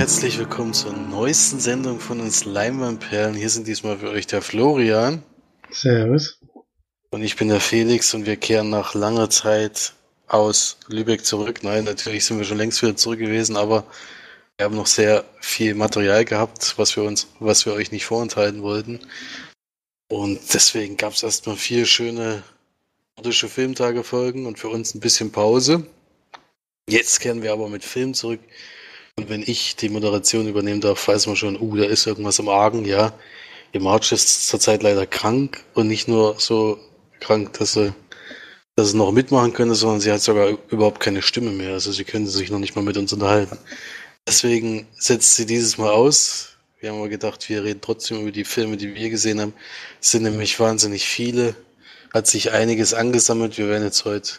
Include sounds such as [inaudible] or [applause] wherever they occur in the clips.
Herzlich willkommen zur neuesten Sendung von uns Leinwandperlen. Hier sind diesmal für euch der Florian. Servus. Und ich bin der Felix und wir kehren nach langer Zeit aus Lübeck zurück. Nein, natürlich sind wir schon längst wieder zurück gewesen, aber wir haben noch sehr viel Material gehabt, was wir uns, was wir euch nicht vorenthalten wollten. Und deswegen gab es erstmal vier schöne nordische Filmtage folgen und für uns ein bisschen Pause. Jetzt kehren wir aber mit Film zurück. Und wenn ich die Moderation übernehmen darf, weiß man schon, uh, da ist irgendwas im Argen, ja. Die March ist zurzeit leider krank und nicht nur so krank, dass sie, dass sie noch mitmachen könnte, sondern sie hat sogar überhaupt keine Stimme mehr. Also sie könnte sich noch nicht mal mit uns unterhalten. Deswegen setzt sie dieses Mal aus. Wir haben aber gedacht, wir reden trotzdem über die Filme, die wir gesehen haben. Es sind nämlich wahnsinnig viele. Hat sich einiges angesammelt. Wir werden jetzt heute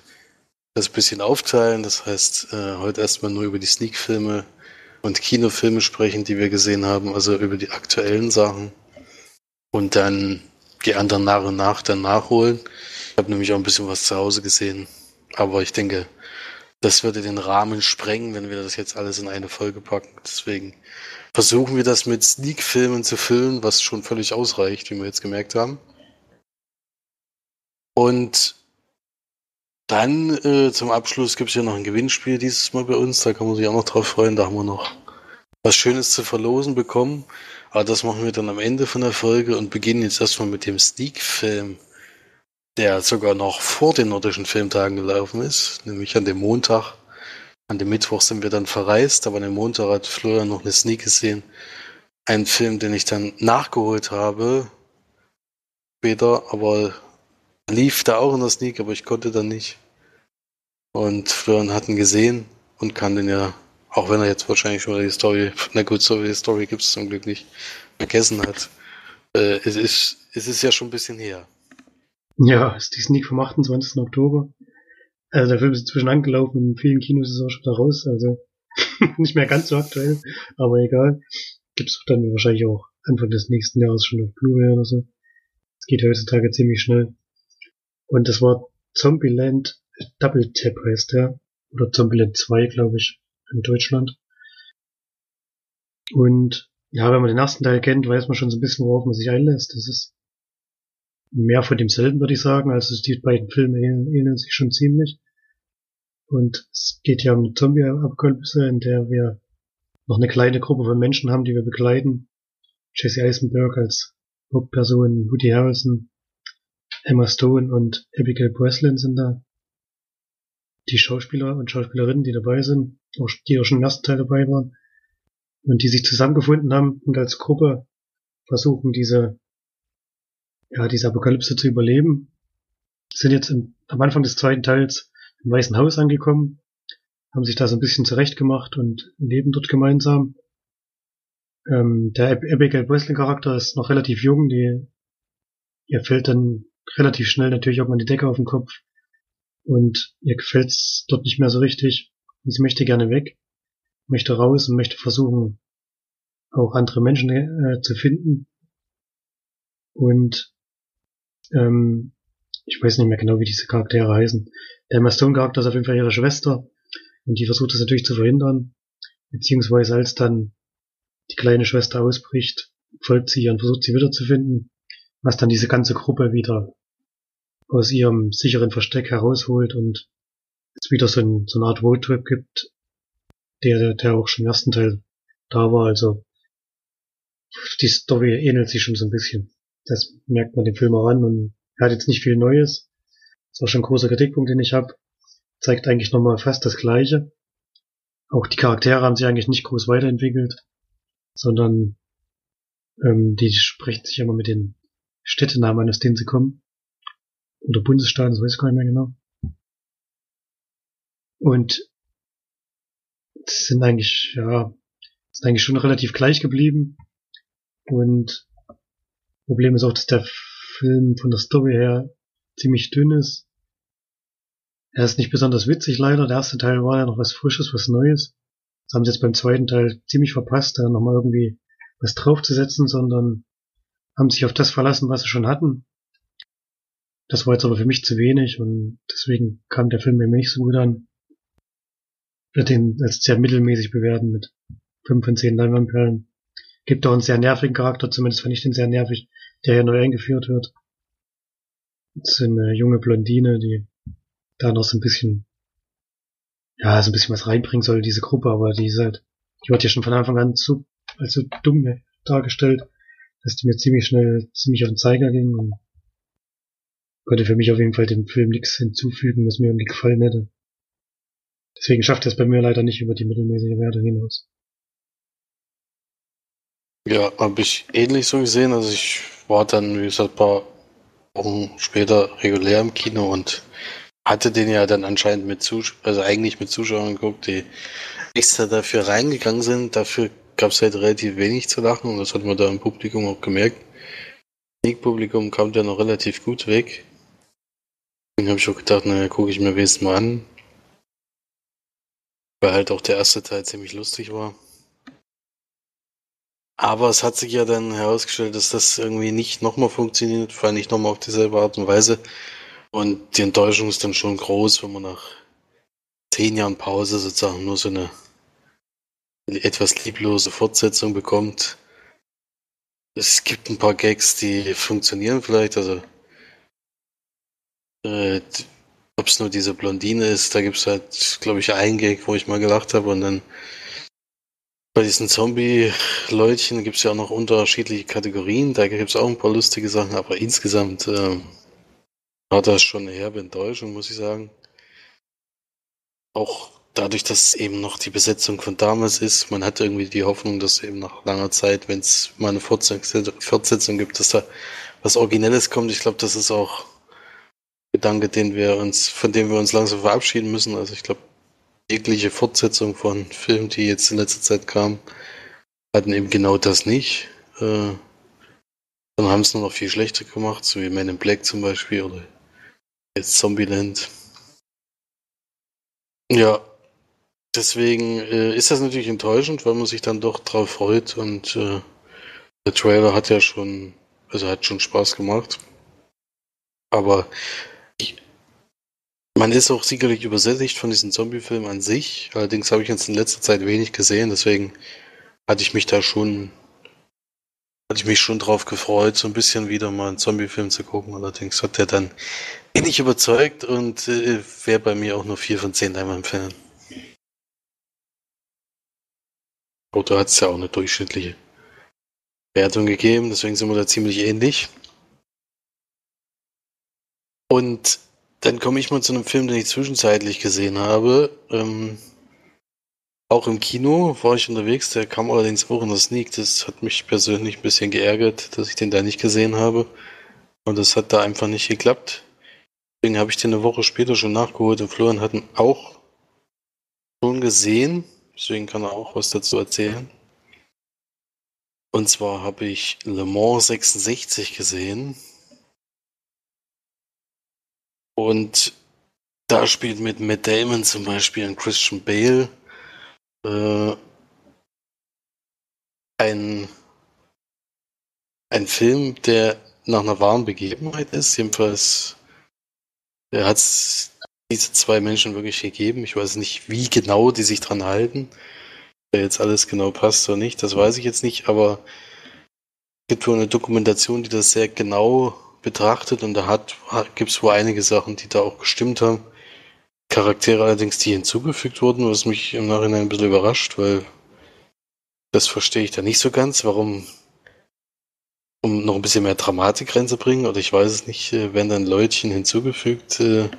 das bisschen aufteilen. Das heißt, äh, heute erstmal nur über die Sneak-Filme und Kinofilme sprechen, die wir gesehen haben, also über die aktuellen Sachen. Und dann die anderen nach und nach dann nachholen. Ich habe nämlich auch ein bisschen was zu Hause gesehen. Aber ich denke, das würde den Rahmen sprengen, wenn wir das jetzt alles in eine Folge packen. Deswegen versuchen wir das mit Sneak-Filmen zu füllen, was schon völlig ausreicht, wie wir jetzt gemerkt haben. Und dann äh, zum Abschluss gibt es ja noch ein Gewinnspiel dieses Mal bei uns. Da kann man sich auch noch drauf freuen. Da haben wir noch was Schönes zu verlosen bekommen. Aber das machen wir dann am Ende von der Folge und beginnen jetzt erstmal mit dem Sneak-Film, der sogar noch vor den nordischen Filmtagen gelaufen ist, nämlich an dem Montag. An dem Mittwoch sind wir dann verreist, aber an dem Montag hat Florian noch eine Sneak gesehen. Ein Film, den ich dann nachgeholt habe. Später, aber lief da auch in der Sneak, aber ich konnte dann nicht. Und Florian hat ihn gesehen und kann den ja, auch wenn er jetzt wahrscheinlich schon die Story, na gut, so die Story gibt es zum Glück nicht, vergessen hat. Äh, es, ist, es ist ja schon ein bisschen her. Ja, ist die Sneak vom 28. Oktober. Also der Film ist inzwischen angelaufen, in vielen Kinos ist er auch schon da raus, also [laughs] nicht mehr ganz so aktuell, aber egal. Gibt's dann wahrscheinlich auch Anfang des nächsten Jahres schon auf Blu-ray oder so. Es geht heutzutage ziemlich schnell. Und das war Zombieland Double Tap heißt der. Oder Zombieland 2, glaube ich, in Deutschland. Und ja, wenn man den ersten Teil kennt, weiß man schon so ein bisschen, worauf man sich einlässt. Das ist mehr von demselben, würde ich sagen. Also die beiden Filme ähneln sich schon ziemlich. Und es geht ja um eine Zombie-Apokalypse, in der wir noch eine kleine Gruppe von Menschen haben, die wir begleiten. Jesse Eisenberg als Hauptperson, Woody Harrelson, Emma Stone und Abigail Breslin sind da die Schauspieler und Schauspielerinnen, die dabei sind, auch, die auch schon im ersten Teil dabei waren und die sich zusammengefunden haben und als Gruppe versuchen, diese, ja, diese Apokalypse zu überleben, sind jetzt im, am Anfang des zweiten Teils im Weißen Haus angekommen, haben sich da so ein bisschen zurechtgemacht und leben dort gemeinsam. Ähm, der Abigail Breslin Charakter ist noch relativ jung, die, ihr fällt dann relativ schnell natürlich auch mal die Decke auf den Kopf und ihr gefällt's dort nicht mehr so richtig. Und sie möchte gerne weg, möchte raus und möchte versuchen, auch andere Menschen äh, zu finden. Und ähm, ich weiß nicht mehr genau, wie diese Charaktere heißen. Der Emma Stone Charakter ist auf jeden Fall ihre Schwester und die versucht das natürlich zu verhindern. Beziehungsweise als dann die kleine Schwester ausbricht, folgt sie ihr und versucht sie wiederzufinden, was dann diese ganze Gruppe wieder aus ihrem sicheren Versteck herausholt und es wieder so, ein, so eine Art Roadtrip gibt, der, der auch schon im ersten Teil da war. Also die Story ähnelt sich schon so ein bisschen. Das merkt man dem Film an und er hat jetzt nicht viel Neues. Das auch schon ein großer Kritikpunkt, den ich habe. Zeigt eigentlich nochmal fast das Gleiche. Auch die Charaktere haben sich eigentlich nicht groß weiterentwickelt, sondern ähm, die sprechen sich immer mit den Städtenamen aus denen sie kommen oder Bundesstaaten, das weiß ich gar nicht mehr genau. Und sind eigentlich, ja, sind eigentlich schon relativ gleich geblieben. Und Problem ist auch, dass der Film von der Story her ziemlich dünn ist. Er ist nicht besonders witzig leider. Der erste Teil war ja noch was Frisches, was Neues. Das haben sie jetzt beim zweiten Teil ziemlich verpasst, da nochmal irgendwie was draufzusetzen, sondern haben sich auf das verlassen, was sie schon hatten. Das war jetzt aber für mich zu wenig und deswegen kam der Film mir nicht so gut an. Würde den als sehr mittelmäßig bewerten mit 5 von 10 Leinwandperlen. Gibt auch einen sehr nervigen Charakter, zumindest fand ich den sehr nervig, der hier neu eingeführt wird. Das ist eine junge Blondine, die da noch so ein bisschen, ja, so ein bisschen was reinbringen soll, diese Gruppe, aber die ist halt, die wird ja schon von Anfang an zu, als so dumm dargestellt, dass die mir ziemlich schnell, ziemlich auf den Zeiger ging und konnte für mich auf jeden Fall dem Film nichts hinzufügen, was mir irgendwie gefallen hätte. Deswegen schafft er es bei mir leider nicht über die mittelmäßige Werte hinaus. Ja, habe ich ähnlich so gesehen. Also ich war dann, wie gesagt, ein paar Wochen später regulär im Kino und hatte den ja dann anscheinend mit Zuschauern, also eigentlich mit Zuschauern geguckt, die extra dafür reingegangen sind. Dafür gab es halt relativ wenig zu lachen und das hat man da im Publikum auch gemerkt. Das Publikum kam ja noch relativ gut weg. Deswegen habe ich auch gedacht, naja, gucke ich mir wenigstens mal an. Weil halt auch der erste Teil ziemlich lustig war. Aber es hat sich ja dann herausgestellt, dass das irgendwie nicht nochmal funktioniert, vor allem nicht nochmal auf dieselbe Art und Weise. Und die Enttäuschung ist dann schon groß, wenn man nach zehn Jahren Pause sozusagen nur so eine etwas lieblose Fortsetzung bekommt. Es gibt ein paar Gags, die funktionieren vielleicht, also äh, ob es nur diese Blondine ist, da gibt es halt, glaube ich, einen Gag, wo ich mal gelacht habe und dann bei diesen Zombie-Leutchen gibt es ja auch noch unterschiedliche Kategorien, da gibt es auch ein paar lustige Sachen, aber insgesamt äh, war das schon eine herbe Enttäuschung, muss ich sagen. Auch dadurch, dass eben noch die Besetzung von damals ist, man hat irgendwie die Hoffnung, dass eben nach langer Zeit, wenn es mal eine Fortsetzung gibt, dass da was Originelles kommt. Ich glaube, das ist auch Gedanke, den wir uns, von dem wir uns langsam verabschieden müssen. Also ich glaube, jegliche Fortsetzung von Filmen, die jetzt in letzter Zeit kamen, hatten eben genau das nicht. Äh, dann haben es nur noch viel schlechter gemacht, so wie Man in Black zum Beispiel oder jetzt Zombieland. Ja, deswegen äh, ist das natürlich enttäuschend, weil man sich dann doch drauf freut und äh, der Trailer hat ja schon, also hat schon Spaß gemacht. Aber man ist auch sicherlich übersättigt von diesen Zombie-Filmen an sich. Allerdings habe ich jetzt in letzter Zeit wenig gesehen, deswegen hatte ich mich da schon, hatte ich mich schon drauf gefreut, so ein bisschen wieder mal einen Zombie-Film zu gucken. Allerdings hat der dann wenig überzeugt und äh, wäre bei mir auch nur 4 von 10 einmal Oder hat es ja auch eine durchschnittliche Wertung gegeben, deswegen sind wir da ziemlich ähnlich. Und dann komme ich mal zu einem Film, den ich zwischenzeitlich gesehen habe. Ähm, auch im Kino war ich unterwegs, der kam allerdings auch in der Sneak. Das hat mich persönlich ein bisschen geärgert, dass ich den da nicht gesehen habe. Und das hat da einfach nicht geklappt. Deswegen habe ich den eine Woche später schon nachgeholt und Florian hat ihn auch schon gesehen. Deswegen kann er auch was dazu erzählen. Und zwar habe ich Le Mans 66 gesehen. Und da spielt mit Matt Damon zum Beispiel und Christian Bale äh, ein, ein Film, der nach einer wahren Begebenheit ist. Jedenfalls hat es diese zwei Menschen wirklich gegeben. Ich weiß nicht, wie genau die sich dran halten. Wer jetzt alles genau passt oder nicht, das weiß ich jetzt nicht, aber es gibt wohl eine Dokumentation, die das sehr genau betrachtet und da hat, gibt es wohl einige Sachen, die da auch gestimmt haben. Charaktere allerdings, die hinzugefügt wurden, was mich im Nachhinein ein bisschen überrascht, weil das verstehe ich da nicht so ganz, warum, um noch ein bisschen mehr Dramatik reinzubringen, oder ich weiß es nicht, äh, werden dann Leutchen hinzugefügt, äh,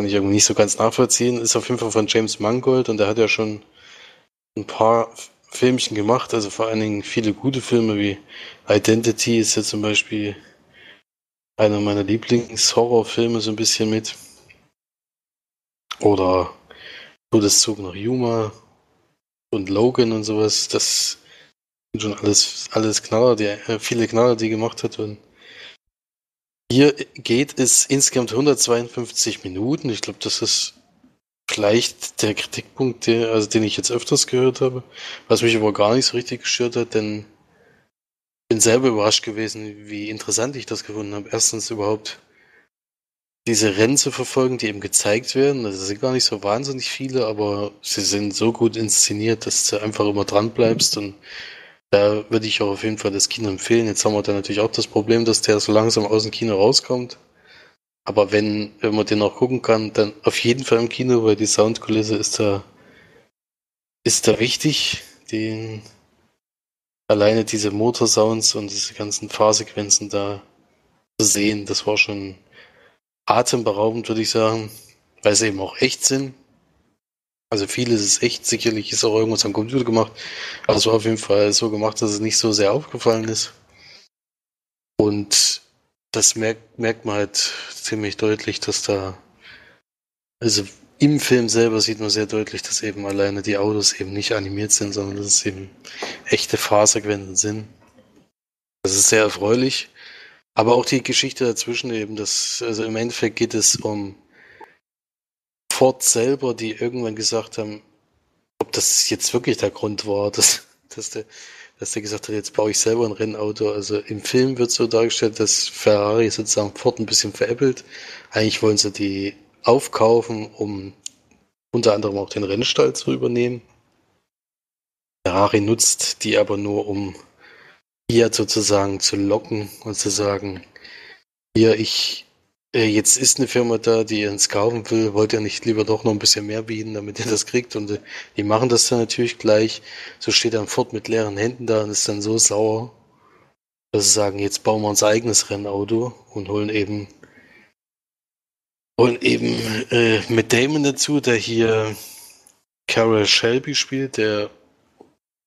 kann ich irgendwie nicht so ganz nachvollziehen. Ist auf jeden Fall von James Mangold und der hat ja schon ein paar Filmchen gemacht, also vor allen Dingen viele gute Filme wie Identity ist ja zum Beispiel einer meiner Lieblingshorrorfilme so ein bisschen mit. Oder Todeszug nach Yuma und Logan und sowas. Das sind schon alles, alles Knaller, die, äh, viele Knaller, die gemacht hat. Und hier geht es insgesamt 152 Minuten. Ich glaube, das ist vielleicht der Kritikpunkt, der, also den ich jetzt öfters gehört habe, was mich aber gar nicht so richtig gestört hat, denn ich bin selber überrascht gewesen, wie interessant ich das gefunden habe. Erstens überhaupt diese Rennen zu verfolgen, die eben gezeigt werden. Das sind gar nicht so wahnsinnig viele, aber sie sind so gut inszeniert, dass du einfach immer dran bleibst und da würde ich auch auf jeden Fall das Kino empfehlen. Jetzt haben wir da natürlich auch das Problem, dass der so langsam aus dem Kino rauskommt. Aber wenn, wenn man den noch gucken kann, dann auf jeden Fall im Kino, weil die Soundkulisse ist da, ist da wichtig. Den, alleine diese Motorsounds und diese ganzen Fahrsequenzen da zu sehen, das war schon atemberaubend, würde ich sagen, weil sie eben auch echt sind. Also vieles ist echt, sicherlich ist auch irgendwas am Computer gemacht, aber es war auf jeden Fall so gemacht, dass es nicht so sehr aufgefallen ist. Und das merkt, merkt man halt ziemlich deutlich, dass da, also im Film selber sieht man sehr deutlich, dass eben alleine die Autos eben nicht animiert sind, sondern dass es eben echte Fahrsequenzen sind. Das ist sehr erfreulich. Aber auch die Geschichte dazwischen eben, das, also im Endeffekt geht es um Ford selber, die irgendwann gesagt haben, ob das jetzt wirklich der Grund war, dass, dass, der, dass der gesagt hat, jetzt baue ich selber ein Rennauto. Also im Film wird so dargestellt, dass Ferrari sozusagen Ford ein bisschen veräppelt. Eigentlich wollen sie die aufkaufen, um unter anderem auch den Rennstall zu übernehmen. Ferrari nutzt die aber nur, um Fiat sozusagen zu locken und zu sagen, hier, ich jetzt ist eine Firma da, die ins kaufen will, wollt ihr nicht lieber doch noch ein bisschen mehr bieten, damit ihr das kriegt? Und äh, die machen das dann natürlich gleich. So steht dann Ford mit leeren Händen da und ist dann so sauer, dass sie sagen, jetzt bauen wir unser eigenes Rennauto und holen eben holen eben äh, mit Damon dazu, der hier Carol Shelby spielt, der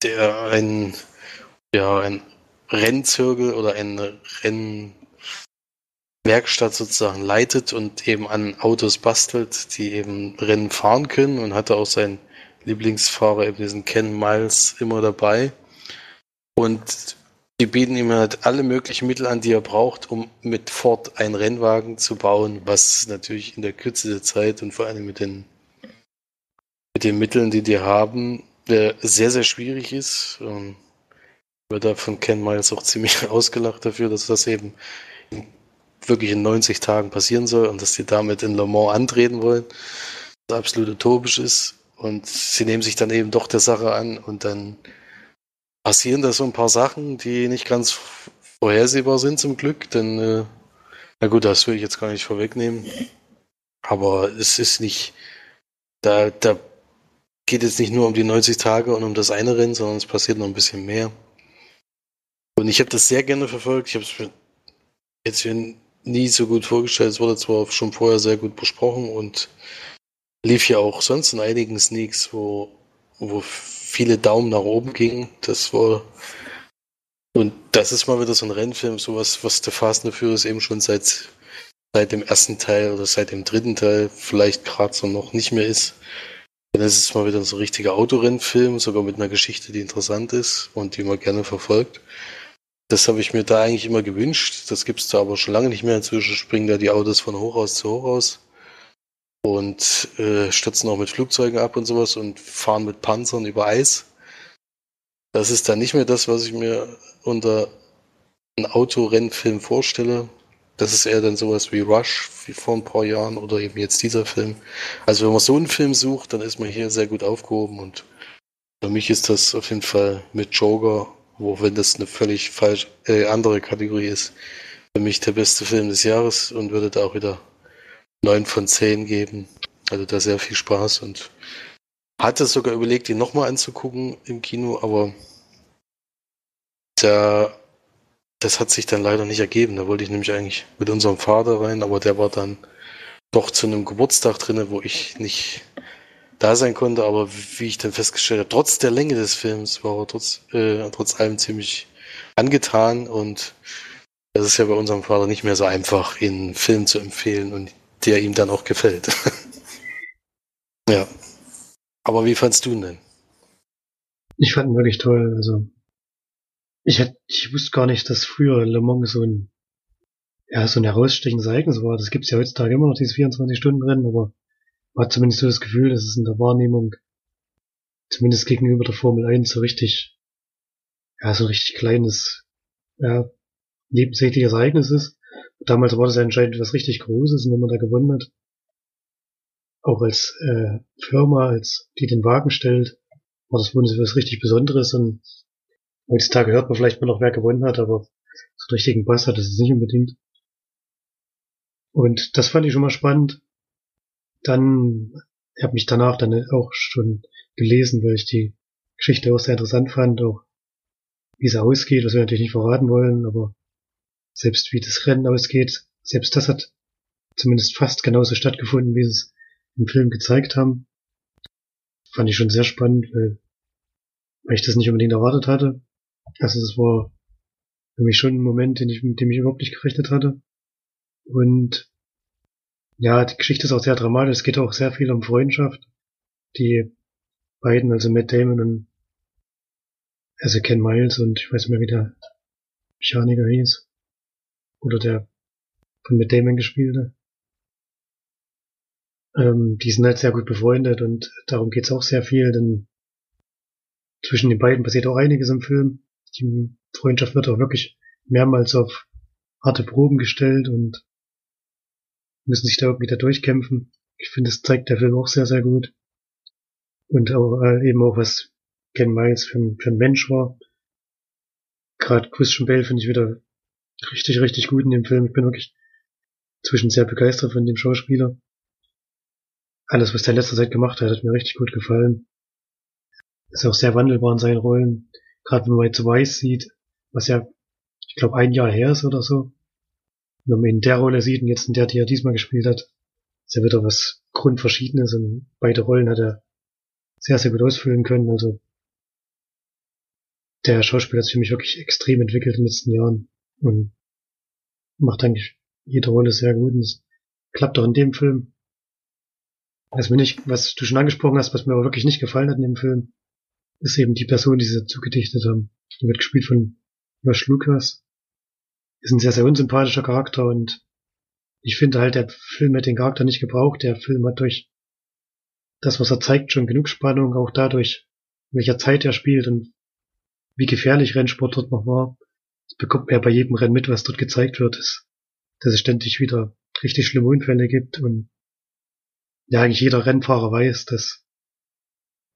der ein ja ein Rennzirkel oder ein Renn Werkstatt sozusagen leitet und eben an Autos bastelt, die eben Rennen fahren können und hatte auch seinen Lieblingsfahrer, eben diesen Ken Miles, immer dabei. Und die bieten ihm halt alle möglichen Mittel an, die er braucht, um mit Ford einen Rennwagen zu bauen, was natürlich in der Kürze der Zeit und vor allem mit den, mit den Mitteln, die die haben, sehr, sehr schwierig ist. Und wird da von Ken Miles auch ziemlich [laughs] ausgelacht dafür, dass das eben wirklich in 90 Tagen passieren soll und dass die damit in Le Mans antreten wollen, was absolut utopisch ist. Und sie nehmen sich dann eben doch der Sache an und dann passieren da so ein paar Sachen, die nicht ganz vorhersehbar sind zum Glück, denn äh, na gut, das will ich jetzt gar nicht vorwegnehmen. Aber es ist nicht, da, da geht es nicht nur um die 90 Tage und um das eine Rennen, sondern es passiert noch ein bisschen mehr. Und ich habe das sehr gerne verfolgt. Ich habe es jetzt nie so gut vorgestellt. Es wurde zwar schon vorher sehr gut besprochen und lief ja auch sonst in einigen Sneaks, wo, wo viele Daumen nach oben gingen. Das war und das ist mal wieder so ein Rennfilm, sowas, was der Fast and Furious eben schon seit, seit dem ersten Teil oder seit dem dritten Teil vielleicht gerade so noch nicht mehr ist. Dann ist mal wieder so ein richtiger Autorennfilm, sogar mit einer Geschichte, die interessant ist und die man gerne verfolgt. Das habe ich mir da eigentlich immer gewünscht. Das gibt es da aber schon lange nicht mehr. Inzwischen springen da die Autos von Hochhaus zu Hochhaus und äh, stürzen auch mit Flugzeugen ab und sowas und fahren mit Panzern über Eis. Das ist dann nicht mehr das, was ich mir unter einem Autorennfilm vorstelle. Das ist eher dann sowas wie Rush, wie vor ein paar Jahren oder eben jetzt dieser Film. Also wenn man so einen Film sucht, dann ist man hier sehr gut aufgehoben und für mich ist das auf jeden Fall mit Joker wo wenn das eine völlig falsch äh, andere Kategorie ist, für mich der beste Film des Jahres und würde da auch wieder neun von zehn geben. Also da sehr viel Spaß und hatte sogar überlegt, ihn nochmal anzugucken im Kino, aber da, das hat sich dann leider nicht ergeben. Da wollte ich nämlich eigentlich mit unserem Vater rein, aber der war dann doch zu einem Geburtstag drinne, wo ich nicht da sein konnte, aber wie ich dann festgestellt habe, trotz der Länge des Films war er trotz, äh, trotz allem ziemlich angetan und das ist ja bei unserem Vater nicht mehr so einfach, ihn Film zu empfehlen und der ihm dann auch gefällt. [laughs] ja. Aber wie fandst du ihn denn? Ich fand ihn wirklich toll. Also ich hätte, ich wusste gar nicht, dass früher Le Mans so ein ja so ein herausstechendes Ereignis war. Das gibt's ja heutzutage immer noch diese 24 Stunden Rennen, aber man hat zumindest so das Gefühl, dass es in der Wahrnehmung, zumindest gegenüber der Formel 1, so richtig, ja, so richtig kleines, ja, nebensächliches Ereignis ist. Damals war das anscheinend was richtig Großes und wenn man da gewonnen hat, auch als äh, Firma, als die den Wagen stellt, war das wohl was richtig Besonderes und heutzutage hört man vielleicht mal noch, wer gewonnen hat, aber so einen richtigen Bass hat es nicht unbedingt. Und das fand ich schon mal spannend. Dann habe mich danach dann auch schon gelesen, weil ich die Geschichte auch sehr interessant fand, auch wie es ausgeht, was wir natürlich nicht verraten wollen, aber selbst wie das Rennen ausgeht, selbst das hat zumindest fast genauso stattgefunden, wie sie es im Film gezeigt haben. Fand ich schon sehr spannend, weil, weil ich das nicht unbedingt erwartet hatte. Also es war für mich schon ein Moment, den ich, mit dem ich überhaupt nicht gerechnet hatte. Und ja, die Geschichte ist auch sehr dramatisch. Es geht auch sehr viel um Freundschaft. Die beiden, also Matt Damon und also Ken Miles und ich weiß nicht mehr, wie der Mechaniker hieß. Oder der von Matt Damon gespielte. Ähm, die sind halt sehr gut befreundet und darum geht's auch sehr viel, denn zwischen den beiden passiert auch einiges im Film. Die Freundschaft wird auch wirklich mehrmals auf harte Proben gestellt und müssen sich da irgendwie da durchkämpfen. Ich finde, das zeigt der Film auch sehr, sehr gut. Und auch, äh, eben auch, was Ken Miles für, für ein Mensch war. Gerade Christian Bale finde ich wieder richtig, richtig gut in dem Film. Ich bin wirklich zwischen sehr begeistert von dem Schauspieler. Alles, was der in letzter Zeit gemacht hat, hat mir richtig gut gefallen. Ist auch sehr wandelbar in seinen Rollen. Gerade wenn man jetzt Weiß sieht, was ja, ich glaube, ein Jahr her ist oder so wenn man ihn in der Rolle sieht und jetzt in der, die er diesmal gespielt hat, ist ja wieder was Grundverschiedenes und beide Rollen hat er sehr, sehr gut ausfüllen können. Also der Schauspieler hat sich für mich wirklich extrem entwickelt in den letzten Jahren und macht eigentlich jede Rolle sehr gut und es klappt auch in dem Film. Was mir nicht, was du schon angesprochen hast, was mir aber wirklich nicht gefallen hat in dem Film, ist eben die Person, die sie dazu gedichtet haben. Die wird gespielt von Josh Lucas ist ein sehr, sehr unsympathischer Charakter und ich finde halt, der Film hat den Charakter nicht gebraucht. Der Film hat durch das, was er zeigt, schon genug Spannung, auch dadurch, in welcher Zeit er spielt und wie gefährlich Rennsport dort noch war. Das bekommt man ja bei jedem Rennen mit, was dort gezeigt wird, ist, dass es ständig wieder richtig schlimme Unfälle gibt und ja, eigentlich jeder Rennfahrer weiß, dass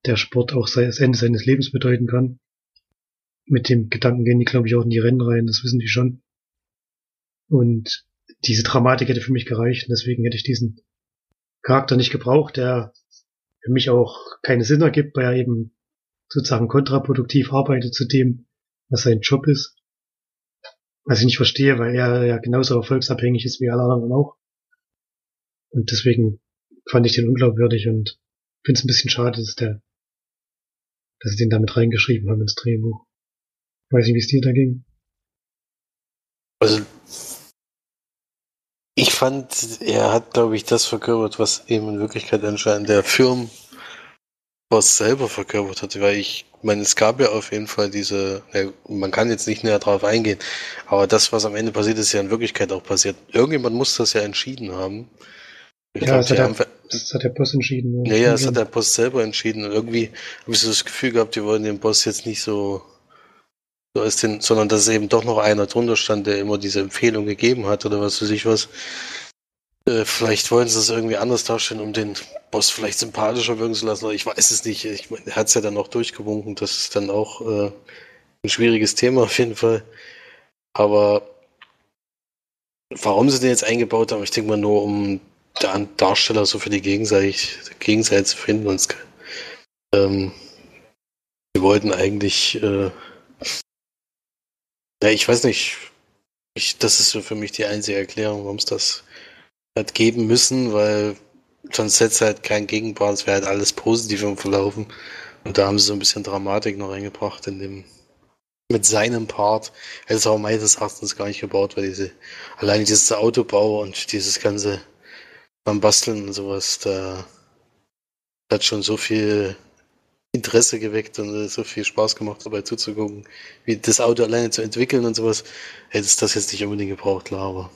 der Sport auch das Ende seines Lebens bedeuten kann. Mit dem Gedanken gehen die, glaube ich, auch in die Rennen rein, das wissen die schon. Und diese Dramatik hätte für mich gereicht und deswegen hätte ich diesen Charakter nicht gebraucht, der für mich auch keine Sinn ergibt, weil er eben sozusagen kontraproduktiv arbeitet zu dem, was sein Job ist. Was ich nicht verstehe, weil er ja genauso erfolgsabhängig ist wie alle anderen auch. Und deswegen fand ich den unglaubwürdig und finde es ein bisschen schade, dass der, dass sie den damit reingeschrieben haben ins Drehbuch. Weiß nicht, wie es dir da ging. Also ich fand, er hat, glaube ich, das verkörpert, was eben in Wirklichkeit anscheinend der Firmenboss selber verkörpert hat, weil ich meine, es gab ja auf jeden Fall diese, man kann jetzt nicht näher drauf eingehen, aber das, was am Ende passiert, ist ja in Wirklichkeit auch passiert. Irgendjemand muss das ja entschieden haben. Ich ja, glaub, das, hat der, das hat der Boss entschieden. Ja, ja, das hat der Boss selber entschieden. Und irgendwie habe ich so das Gefühl gehabt, die wollen den Boss jetzt nicht so so ist den, sondern dass eben doch noch einer drunter stand, der immer diese Empfehlung gegeben hat oder was weiß ich was. Äh, vielleicht wollen sie es irgendwie anders darstellen, um den Boss vielleicht sympathischer wirken zu lassen, ich weiß es nicht. Ich meine, er hat es ja dann auch durchgewunken, das ist dann auch äh, ein schwieriges Thema auf jeden Fall. Aber warum sie den jetzt eingebaut haben, ich denke mal nur, um Darsteller so für die Gegenseite, Gegenseite zu finden. Und ähm, sie wollten eigentlich äh, ja, ich weiß nicht. Ich, das ist so für mich die einzige Erklärung, warum es das hat geben müssen, weil sonst hätte es halt kein Gegenpart, es wäre halt alles positiv im Verlaufen. Und da haben sie so ein bisschen Dramatik noch reingebracht in dem, mit seinem Part. Hätte es auch meines Erachtens gar nicht gebaut, weil diese, alleine dieses Autobau und dieses ganze beim Basteln und sowas, da hat schon so viel Interesse geweckt und so viel Spaß gemacht, dabei zuzugucken, wie das Auto alleine zu entwickeln und sowas. Hätte es das jetzt nicht unbedingt gebraucht, klar, aber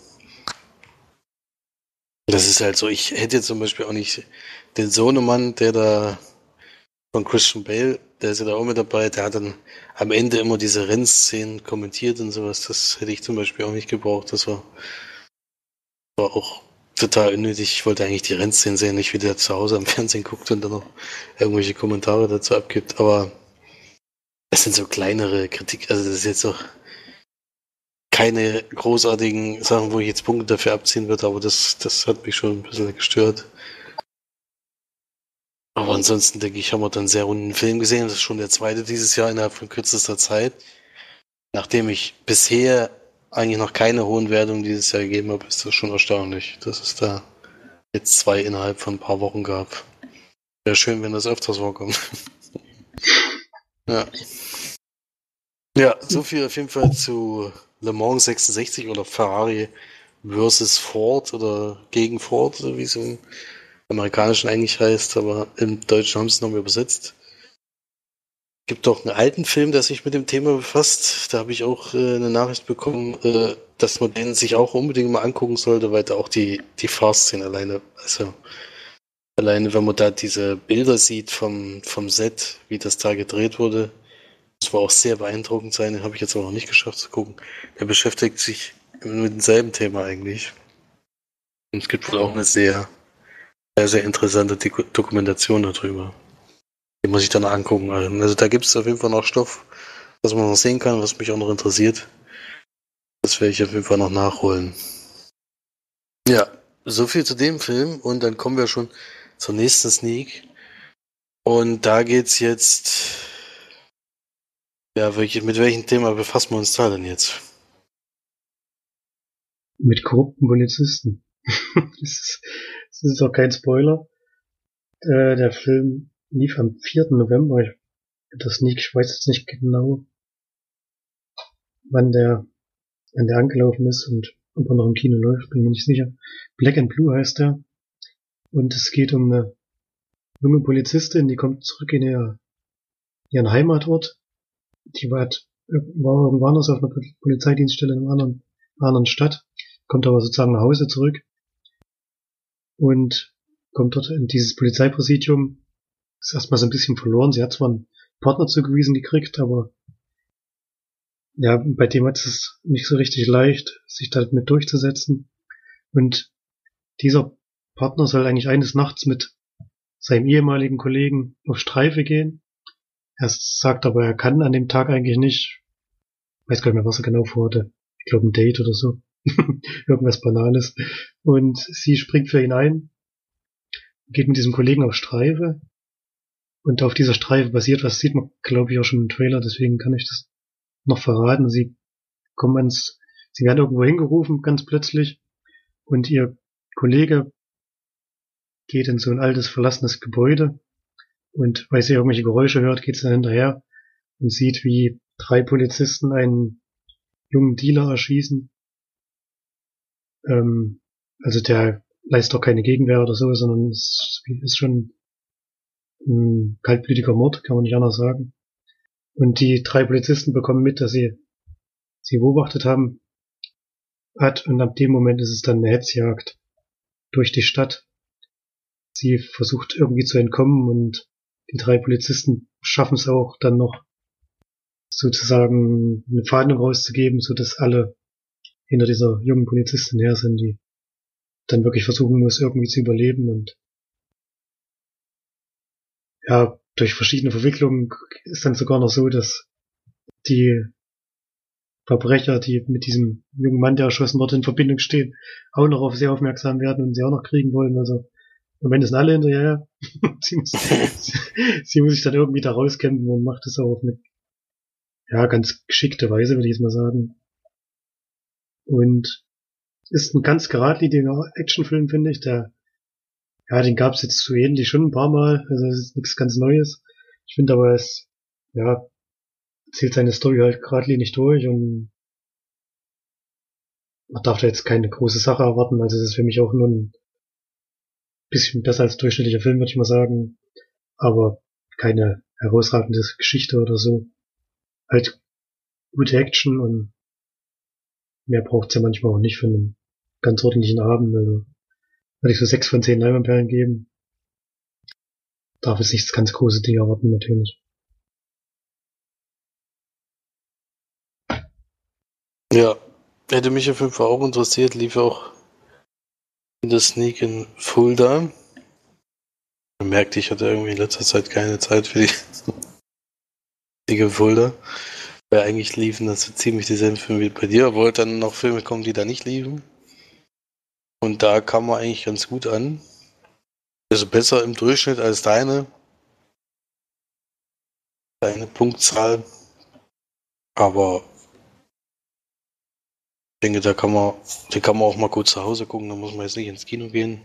das ist halt so. Ich hätte zum Beispiel auch nicht den Sohnemann, der da von Christian Bale, der ist ja da auch mit dabei, der hat dann am Ende immer diese Rennszenen kommentiert und sowas. Das hätte ich zum Beispiel auch nicht gebraucht. Das war War auch total unnötig. Ich wollte eigentlich die Rennszenen sehen, nicht wie der zu Hause am Fernsehen guckt und dann noch irgendwelche Kommentare dazu abgibt. Aber es sind so kleinere Kritik, also das ist jetzt auch keine großartigen Sachen, wo ich jetzt Punkte dafür abziehen würde, aber das, das hat mich schon ein bisschen gestört. Aber ansonsten denke ich, haben wir dann sehr runden Film gesehen. Das ist schon der zweite dieses Jahr innerhalb von kürzester Zeit. Nachdem ich bisher eigentlich noch keine hohen Wertungen dieses Jahr gegeben habe, ist das schon erstaunlich, dass es da jetzt zwei innerhalb von ein paar Wochen gab. Wäre schön, wenn das öfters vorkommt. [laughs] ja. Ja, so viel auf jeden Fall zu Le Mans 66 oder Ferrari versus Ford oder gegen Ford, oder wie es im Amerikanischen eigentlich heißt, aber im Deutschen haben sie es nochmal übersetzt gibt doch einen alten Film, der sich mit dem Thema befasst. Da habe ich auch äh, eine Nachricht bekommen, äh, dass man den sich auch unbedingt mal angucken sollte, weil da auch die, die Fahrszene alleine, also alleine, wenn man da diese Bilder sieht vom, vom Set, wie das da gedreht wurde, das war auch sehr beeindruckend sein, den habe ich jetzt aber noch nicht geschafft zu gucken. Der beschäftigt sich mit demselben Thema eigentlich. Und es gibt wohl auch eine sehr, sehr, sehr interessante Dokumentation darüber. Die muss ich dann angucken. Also da gibt es auf jeden Fall noch Stoff, was man noch sehen kann, was mich auch noch interessiert. Das werde ich auf jeden Fall noch nachholen. Ja, so viel zu dem Film und dann kommen wir schon zur nächsten Sneak. Und da geht's jetzt. Ja, welche, mit welchem Thema befassen wir uns da denn jetzt? Mit korrupten Polizisten. [laughs] das, ist, das ist auch kein Spoiler. Äh, der Film lief am 4. November. Ich, das Sneak, ich weiß jetzt nicht genau, wann der, wann der angelaufen ist und ob er noch im Kino läuft, bin mir nicht sicher. Black and Blue heißt er. Und es geht um eine junge Polizistin, die kommt zurück in ihr, ihren Heimatort. Die war, war irgendwo anders auf einer Polizeidienststelle in einer anderen, anderen Stadt, kommt aber sozusagen nach Hause zurück und kommt dort in dieses Polizeipräsidium ist erstmal so ein bisschen verloren. Sie hat zwar einen Partner zugewiesen gekriegt, aber ja, bei dem hat es nicht so richtig leicht, sich damit durchzusetzen. Und dieser Partner soll eigentlich eines Nachts mit seinem ehemaligen Kollegen auf Streife gehen. Er sagt aber, er kann an dem Tag eigentlich nicht. weiß gar nicht mehr, was er genau vorhatte. Ich glaube, ein Date oder so. [laughs] Irgendwas Banales. Und sie springt für ihn ein, geht mit diesem Kollegen auf Streife und auf dieser Streife basiert was, sieht man, glaube ich, auch schon im Trailer, deswegen kann ich das noch verraten. Sie kommen ans, sie werden irgendwo hingerufen, ganz plötzlich, und ihr Kollege geht in so ein altes, verlassenes Gebäude, und weil sie irgendwelche Geräusche hört, geht sie dann hinterher und sieht, wie drei Polizisten einen jungen Dealer erschießen. Ähm, also der leistet doch keine Gegenwehr oder so, sondern es ist schon ein kaltblütiger Mord, kann man nicht anders sagen. Und die drei Polizisten bekommen mit, dass sie sie beobachtet haben, hat, und ab dem Moment ist es dann eine Hetzjagd durch die Stadt. Sie versucht irgendwie zu entkommen und die drei Polizisten schaffen es auch dann noch sozusagen eine Fahndung rauszugeben, so dass alle hinter dieser jungen Polizistin her sind, die dann wirklich versuchen muss, irgendwie zu überleben und ja, durch verschiedene Verwicklungen ist dann sogar noch so, dass die Verbrecher, die mit diesem jungen Mann, der erschossen wurde, in Verbindung stehen, auch noch auf sie aufmerksam werden und sie auch noch kriegen wollen. Also am Ende sind alle hinterher. [laughs] sie, muss, [laughs] sie muss sich dann irgendwie da rauskämpfen und macht es auch mit ja, ganz geschickte Weise, würde ich jetzt mal sagen. Und ist ein ganz geradliniger Actionfilm, finde ich, der ja, den gab's jetzt so ähnlich schon ein paar Mal, also es ist nichts ganz Neues. Ich finde aber, es, ja, zählt seine Story halt geradlinig durch und man darf da jetzt keine große Sache erwarten, also es ist für mich auch nur ein bisschen besser als durchschnittlicher Film, würde ich mal sagen, aber keine herausragende Geschichte oder so. Halt gute Action und mehr braucht's ja manchmal auch nicht für einen ganz ordentlichen Abend, also würde ich so sechs von zehn Leinwandperlen geben. Darf es nichts ganz große Ding erwarten, natürlich. Ja, hätte mich auf jeden Fall auch interessiert, lief auch in der Sneak in Fulda. Man merkt, ich hatte irgendwie in letzter Zeit keine Zeit für die [laughs] Sneak in Fulda. Weil eigentlich liefen das so ziemlich dieselben Filme wie bei dir, obwohl dann noch Filme kommen, die da nicht liefen. Und da kam man eigentlich ganz gut an. Also besser im Durchschnitt als deine. Deine Punktzahl. Aber ich denke, da kann man, den kann man auch mal gut zu Hause gucken, da muss man jetzt nicht ins Kino gehen.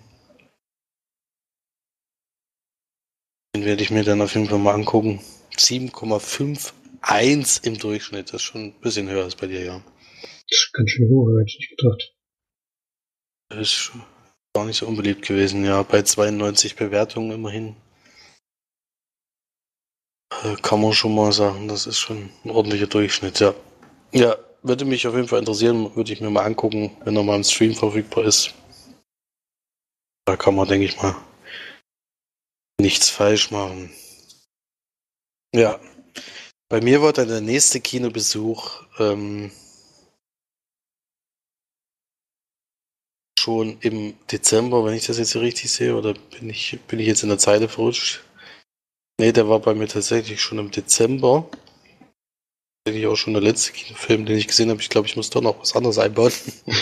Den werde ich mir dann auf jeden Fall mal angucken. 7,51 im Durchschnitt, das ist schon ein bisschen höher als bei dir, ja. Das ist ganz schön hoch, hätte ich gedacht. Ist gar nicht so unbeliebt gewesen, ja. Bei 92 Bewertungen immerhin. Äh, kann man schon mal sagen, das ist schon ein ordentlicher Durchschnitt, ja. Ja, würde mich auf jeden Fall interessieren, würde ich mir mal angucken, wenn er mal im Stream verfügbar ist. Da kann man, denke ich mal, nichts falsch machen. Ja. Bei mir war dann der nächste Kinobesuch ähm, schon im Dezember, wenn ich das jetzt richtig sehe, oder bin ich, bin ich jetzt in der Zeile verrutscht? Nee, der war bei mir tatsächlich schon im Dezember. Tatsächlich auch schon der letzte Kinofilm, den ich gesehen habe. Ich glaube, ich muss doch noch was anderes einbauen. [laughs]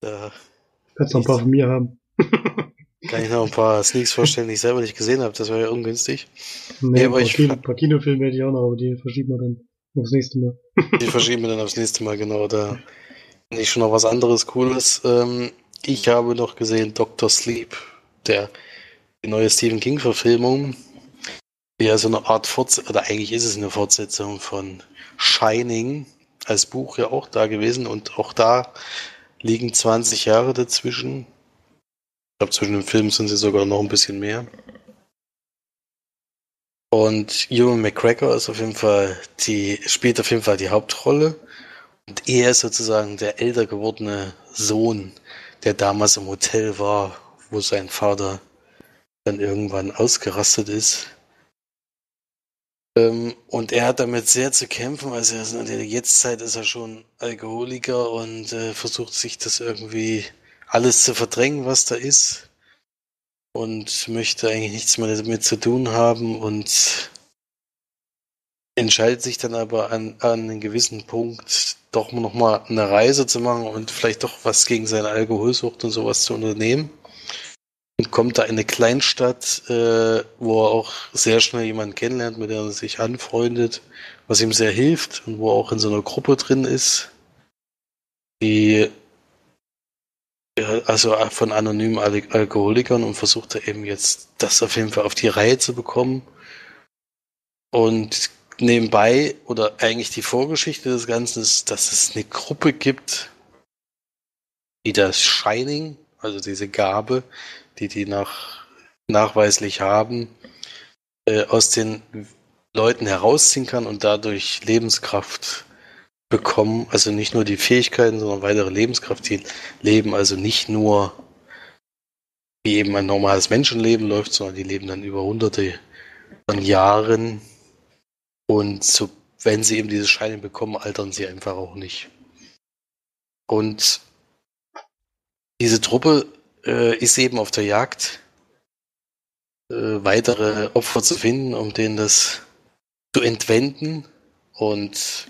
da Kannst noch ein paar von mir haben. [laughs] kann ich noch ein paar Sneaks vorstellen, die ich selber nicht gesehen habe. Das wäre ja ungünstig. Nee, nee aber ein, paar ich, ein paar Kinofilme hätte ich auch noch, aber die verschieben wir dann aufs nächste Mal. die verschieben wir dann aufs nächste Mal, genau. Da nicht schon noch was anderes Cooles. Ähm, ich habe noch gesehen Dr. Sleep, der die neue Stephen King-Verfilmung, die ja so eine Art Fortsetzung, oder eigentlich ist es eine Fortsetzung von Shining, als Buch ja auch da gewesen und auch da liegen 20 Jahre dazwischen. Ich glaube, zwischen den Filmen sind sie sogar noch ein bisschen mehr. Und Ewan McGregor ist auf jeden Fall die, spielt auf jeden Fall die Hauptrolle. Und er ist sozusagen der älter gewordene Sohn, der damals im Hotel war, wo sein Vater dann irgendwann ausgerastet ist. Ähm, und er hat damit sehr zu kämpfen. Also in der Jetztzeit ist er schon Alkoholiker und äh, versucht sich das irgendwie alles zu verdrängen, was da ist. Und möchte eigentlich nichts mehr damit zu tun haben und entscheidet sich dann aber an, an einem gewissen Punkt doch noch mal eine Reise zu machen und vielleicht doch was gegen seine Alkoholsucht und sowas zu unternehmen. Und kommt da in eine Kleinstadt, äh, wo er auch sehr schnell jemanden kennenlernt, mit der er sich anfreundet, was ihm sehr hilft und wo er auch in so einer Gruppe drin ist, die also von anonymen Al Alkoholikern und versucht er eben jetzt das auf jeden Fall auf die Reihe zu bekommen. Und nebenbei oder eigentlich die Vorgeschichte des Ganzen ist, dass es eine Gruppe gibt, die das Shining, also diese Gabe, die die nach, nachweislich haben, äh, aus den Leuten herausziehen kann und dadurch Lebenskraft bekommen. Also nicht nur die Fähigkeiten, sondern weitere Lebenskraft. Die leben also nicht nur wie eben ein normales Menschenleben läuft, sondern die leben dann über hunderte von Jahren und so, wenn sie eben diese Scheine bekommen, altern sie einfach auch nicht. Und diese Truppe äh, ist eben auf der Jagd, äh, weitere Opfer zu finden, um denen das zu entwenden. Und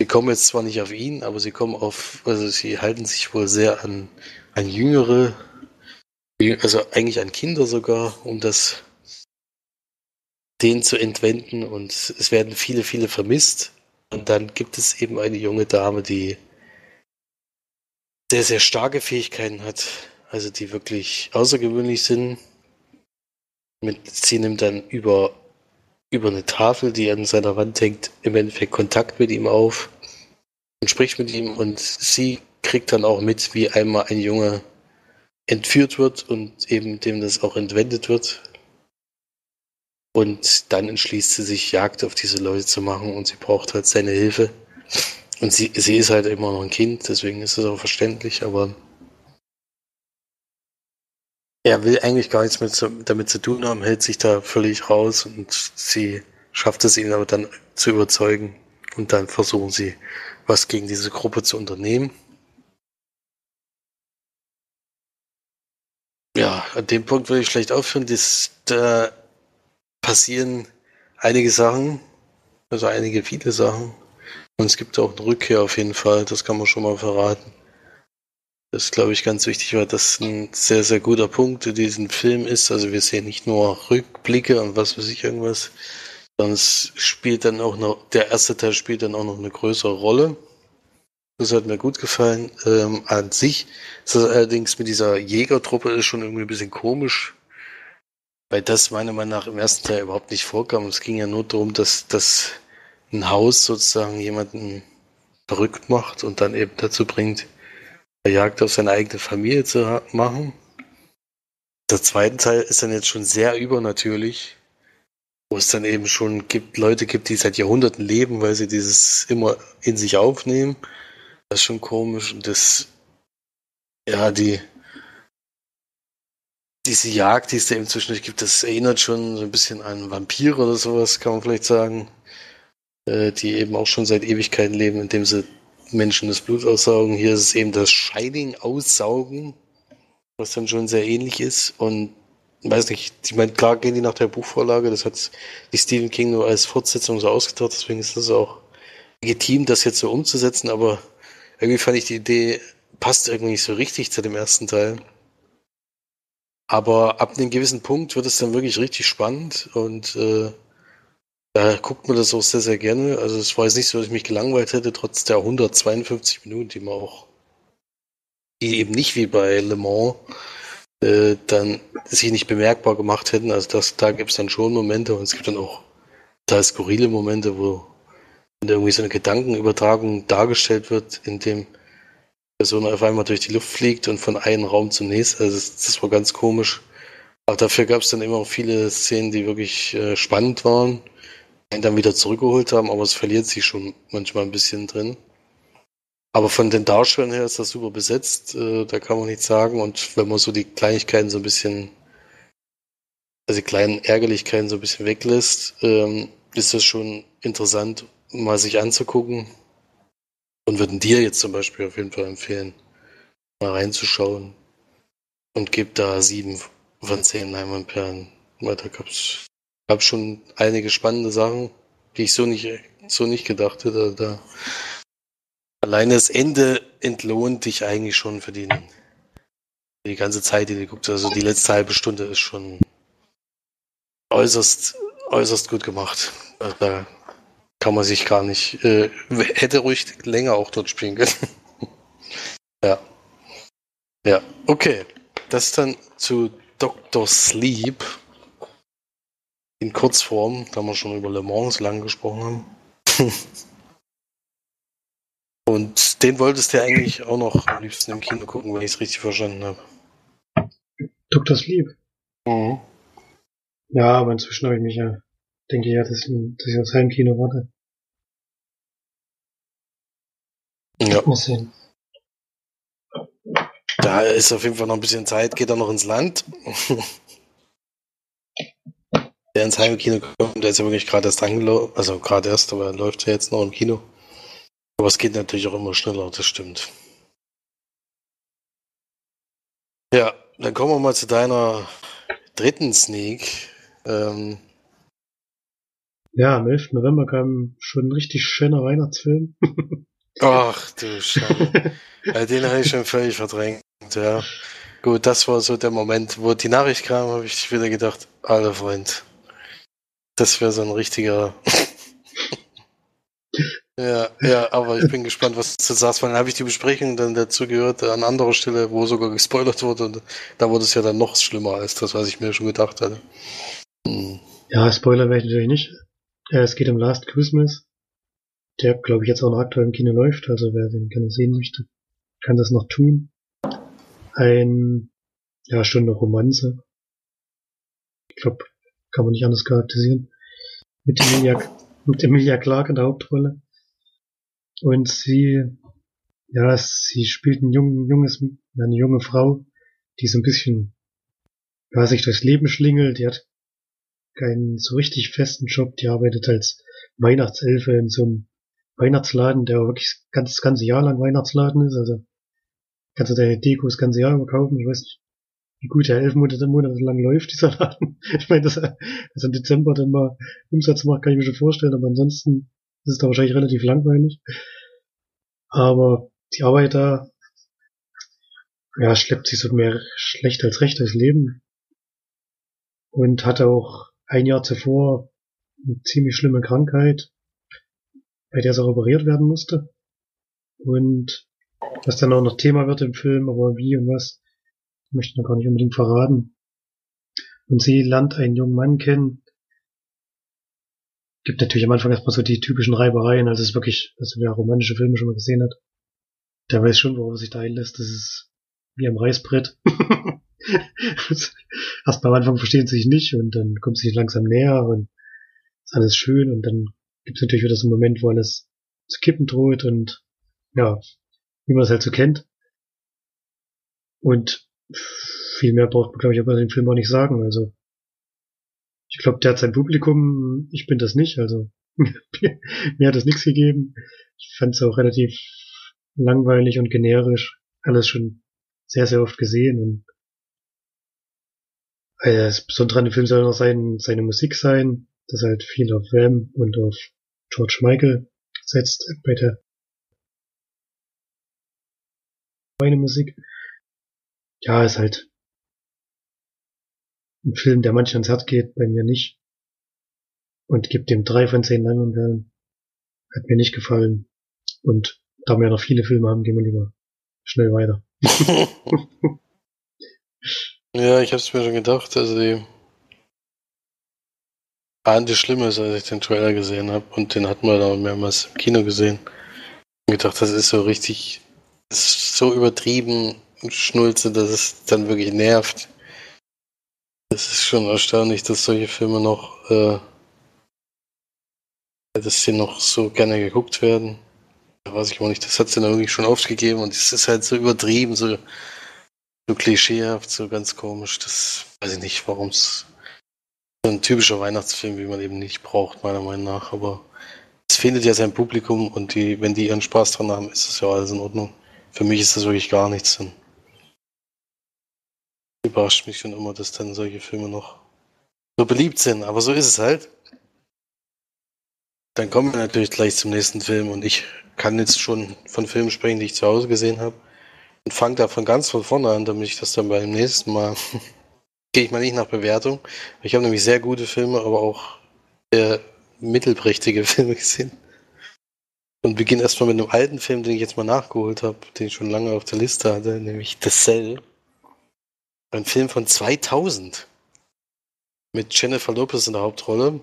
sie kommen jetzt zwar nicht auf ihn, aber sie kommen auf, also sie halten sich wohl sehr an, an Jüngere, also eigentlich an Kinder sogar, um das den zu entwenden und es werden viele, viele vermisst. Und dann gibt es eben eine junge Dame, die sehr, sehr starke Fähigkeiten hat, also die wirklich außergewöhnlich sind. Sie nimmt dann über, über eine Tafel, die an seiner Wand hängt, im Endeffekt Kontakt mit ihm auf und spricht mit ihm und sie kriegt dann auch mit, wie einmal ein Junge entführt wird und eben dem das auch entwendet wird und dann entschließt sie sich, Jagd auf diese Leute zu machen und sie braucht halt seine Hilfe. Und sie, sie ist halt immer noch ein Kind, deswegen ist es auch verständlich, aber er will eigentlich gar nichts mit, damit zu tun haben, hält sich da völlig raus und sie schafft es ihn aber dann zu überzeugen und dann versuchen sie, was gegen diese Gruppe zu unternehmen. an dem Punkt würde ich vielleicht aufhören, dass da passieren einige Sachen, also einige viele Sachen. Und es gibt auch eine Rückkehr auf jeden Fall, das kann man schon mal verraten. Das ist, glaube ich, ganz wichtig, weil das ein sehr, sehr guter Punkt in diesem Film ist. Also wir sehen nicht nur Rückblicke und was weiß ich irgendwas, sondern spielt dann auch noch, der erste Teil spielt dann auch noch eine größere Rolle. Das hat mir gut gefallen. Ähm, an sich ist das allerdings mit dieser Jägertruppe ist schon irgendwie ein bisschen komisch, weil das meiner Meinung nach im ersten Teil überhaupt nicht vorkam. Es ging ja nur darum, dass, dass ein Haus sozusagen jemanden verrückt macht und dann eben dazu bringt, eine Jagd auf seine eigene Familie zu machen. Der zweite Teil ist dann jetzt schon sehr übernatürlich, wo es dann eben schon gibt, Leute gibt, die seit Jahrhunderten leben, weil sie dieses immer in sich aufnehmen. Das ist schon komisch und das, ja, die, diese Jagd, die es da eben zwischendurch gibt, das erinnert schon so ein bisschen an Vampire oder sowas, kann man vielleicht sagen, äh, die eben auch schon seit Ewigkeiten leben, indem sie Menschen das Blut aussaugen. Hier ist es eben das Shining aussaugen, was dann schon sehr ähnlich ist und weiß nicht, ich meine, klar gehen die nach der Buchvorlage, das hat die Stephen King nur als Fortsetzung so ausgedacht, deswegen ist das auch legitim, das jetzt so umzusetzen, aber irgendwie fand ich die Idee, passt irgendwie nicht so richtig zu dem ersten Teil. Aber ab einem gewissen Punkt wird es dann wirklich richtig spannend und äh, da guckt man das auch sehr, sehr gerne. Also es war jetzt nicht so, dass ich mich gelangweilt hätte, trotz der 152 Minuten, die man auch, die eben nicht wie bei Le Mans äh, dann sich nicht bemerkbar gemacht hätten. Also das, da gibt es dann schon Momente und es gibt dann auch da skurrile Momente, wo irgendwie so eine Gedankenübertragung dargestellt wird, in dem Person auf einmal durch die Luft fliegt und von einem Raum zum nächsten. Also das, das war ganz komisch. Aber dafür gab es dann immer viele Szenen, die wirklich äh, spannend waren, einen dann wieder zurückgeholt haben, aber es verliert sich schon manchmal ein bisschen drin. Aber von den Darstellern her ist das super besetzt, äh, da kann man nichts sagen. Und wenn man so die Kleinigkeiten so ein bisschen, also die kleinen Ärgerlichkeiten so ein bisschen weglässt, ähm, ist das schon interessant, mal sich anzugucken und würden dir jetzt zum Beispiel auf jeden Fall empfehlen, mal reinzuschauen und gibt da sieben von zehn Leinwandperlen. Weil da gab's, gab schon einige spannende Sachen, die ich so nicht, so nicht gedacht hätte. Da alleine das Ende entlohnt dich eigentlich schon für den, die ganze Zeit, die du guckst. Also die letzte halbe Stunde ist schon äußerst, äußerst gut gemacht. Also da kann man sich gar nicht. Äh, [laughs] hätte ruhig länger auch dort spielen können. [laughs] ja. Ja, okay. Das dann zu Dr. Sleep. In Kurzform, da wir schon über Le Mans lang gesprochen haben. [laughs] Und den wolltest du ja eigentlich auch noch am liebsten im Kino gucken, wenn ich es richtig verstanden habe. Dr. Sleep. Mhm. Ja, aber inzwischen habe ich mich ja denke ich ja, dass, dass ich aufs Heimkino warte. Ja. Mal sehen. Da ist auf jeden Fall noch ein bisschen Zeit, geht er noch ins Land. [laughs] der ins Heimkino kommt, der ist ja wirklich gerade erst angelaufen, also gerade erst, aber er läuft ja jetzt noch im Kino. Aber es geht natürlich auch immer schneller, das stimmt. Ja, dann kommen wir mal zu deiner dritten Sneak. Ähm, ja, am 11. November kam schon ein richtig schöner Weihnachtsfilm. [laughs] [laughs] Ach du Scheiße. den habe ich schon völlig verdrängt, ja. Gut, das war so der Moment, wo die Nachricht kam, habe ich wieder gedacht, alter Freund, das wäre so ein richtiger. [laughs] ja, ja, aber ich bin gespannt, was du sagst, weil dann habe ich die Besprechung dann dazu gehört, an anderer Stelle, wo sogar gespoilert wurde und da wurde es ja dann noch schlimmer als das, was ich mir schon gedacht hatte. Hm. Ja, Spoiler werde ich natürlich nicht. Äh, es geht um Last Christmas. Der, glaube ich, jetzt auch noch aktuell im Kino läuft. Also wer den gerne sehen möchte, kann das noch tun. Ein, ja, schon eine Romanze. Ich glaube, kann man nicht anders charakterisieren. Mit Emilia, mit Emilia Clarke in der Hauptrolle. Und sie, ja, sie spielt ein jung, junges, eine junge Frau, die so ein bisschen, ja, sich durchs Leben schlingelt. Die hat keinen so richtig festen Job. Die arbeitet als Weihnachtselfe in so einem Weihnachtsladen, der wirklich ganz, das ganze Jahr lang Weihnachtsladen ist. Also kannst du deine Deko das ganze Jahr über kaufen. Ich weiß nicht, wie gut er elf Monate, Monate lang läuft, [laughs] dieser Laden. Ich meine, dass er, im Dezember dann mal Umsatz macht, kann ich mir schon vorstellen, aber ansonsten ist es da wahrscheinlich relativ langweilig. Aber die Arbeit da, ja, schleppt sich so mehr schlecht als recht durchs Leben. Und hatte auch ein Jahr zuvor eine ziemlich schlimme Krankheit, bei der sie operiert werden musste. Und was dann auch noch Thema wird im Film, aber wie und was, möchte ich noch gar nicht unbedingt verraten. Und sie lernt einen jungen Mann kennen. Gibt natürlich am Anfang erstmal so die typischen Reibereien, also es ist wirklich, also wer romantische Filme schon mal gesehen hat, der weiß schon, worauf er sich da einlässt. Das ist wie am Reißbrett. [laughs] [laughs] Erst am Anfang verstehen sie sich nicht und dann kommt sie langsam näher und ist alles schön und dann gibt es natürlich wieder so einen Moment, wo alles zu kippen droht und ja, wie man es halt so kennt. Und viel mehr braucht man, glaube ich, über den Film auch nicht sagen. Also ich glaube, der hat sein Publikum, ich bin das nicht, also [laughs] mir hat das nichts gegeben. Ich fand es auch relativ langweilig und generisch. Alles schon sehr, sehr oft gesehen und äh, das Besondere an dem Film soll noch sein, seine Musik sein, das halt viel auf Wham und auf George Michael setzt bei der meine Musik. Ja, ist halt ein Film, der manchmal ans Herz geht, bei mir nicht. Und gibt dem drei von zehn Leinwandperlen. Hat mir nicht gefallen. Und da wir noch viele Filme haben, gehen wir lieber schnell weiter. [laughs] [laughs] ja, ich hab's mir schon gedacht. Also die ahnt das Schlimme ist, als ich den Trailer gesehen habe. Und den hatten wir dann mehrmals im Kino gesehen. Und gedacht, das ist so richtig, ist so übertrieben Schnulze, dass es dann wirklich nervt. Es ist schon erstaunlich, dass solche Filme noch, äh, dass sie noch so gerne geguckt werden. Da weiß ich auch nicht, das hat sie dann wirklich schon aufgegeben und es ist halt so übertrieben, so, so klischeehaft, so ganz komisch. Das weiß ich nicht, warum es so ein typischer Weihnachtsfilm, wie man eben nicht braucht, meiner Meinung nach. Aber es findet ja sein Publikum und die, wenn die ihren Spaß dran haben, ist das ja alles in Ordnung. Für mich ist das wirklich gar nichts. Und überrascht mich schon immer, dass dann solche Filme noch so beliebt sind. Aber so ist es halt. Dann kommen wir natürlich gleich zum nächsten Film und ich kann jetzt schon von Filmen sprechen, die ich zu Hause gesehen habe. Und fange da von ganz von vorne an, damit ich das dann beim nächsten Mal [laughs] gehe ich mal nicht nach Bewertung. Ich habe nämlich sehr gute Filme, aber auch sehr mittelprächtige [laughs] Filme gesehen. Und beginne erstmal mit einem alten Film, den ich jetzt mal nachgeholt habe, den ich schon lange auf der Liste hatte, nämlich The Cell. Ein Film von 2000 mit Jennifer Lopez in der Hauptrolle.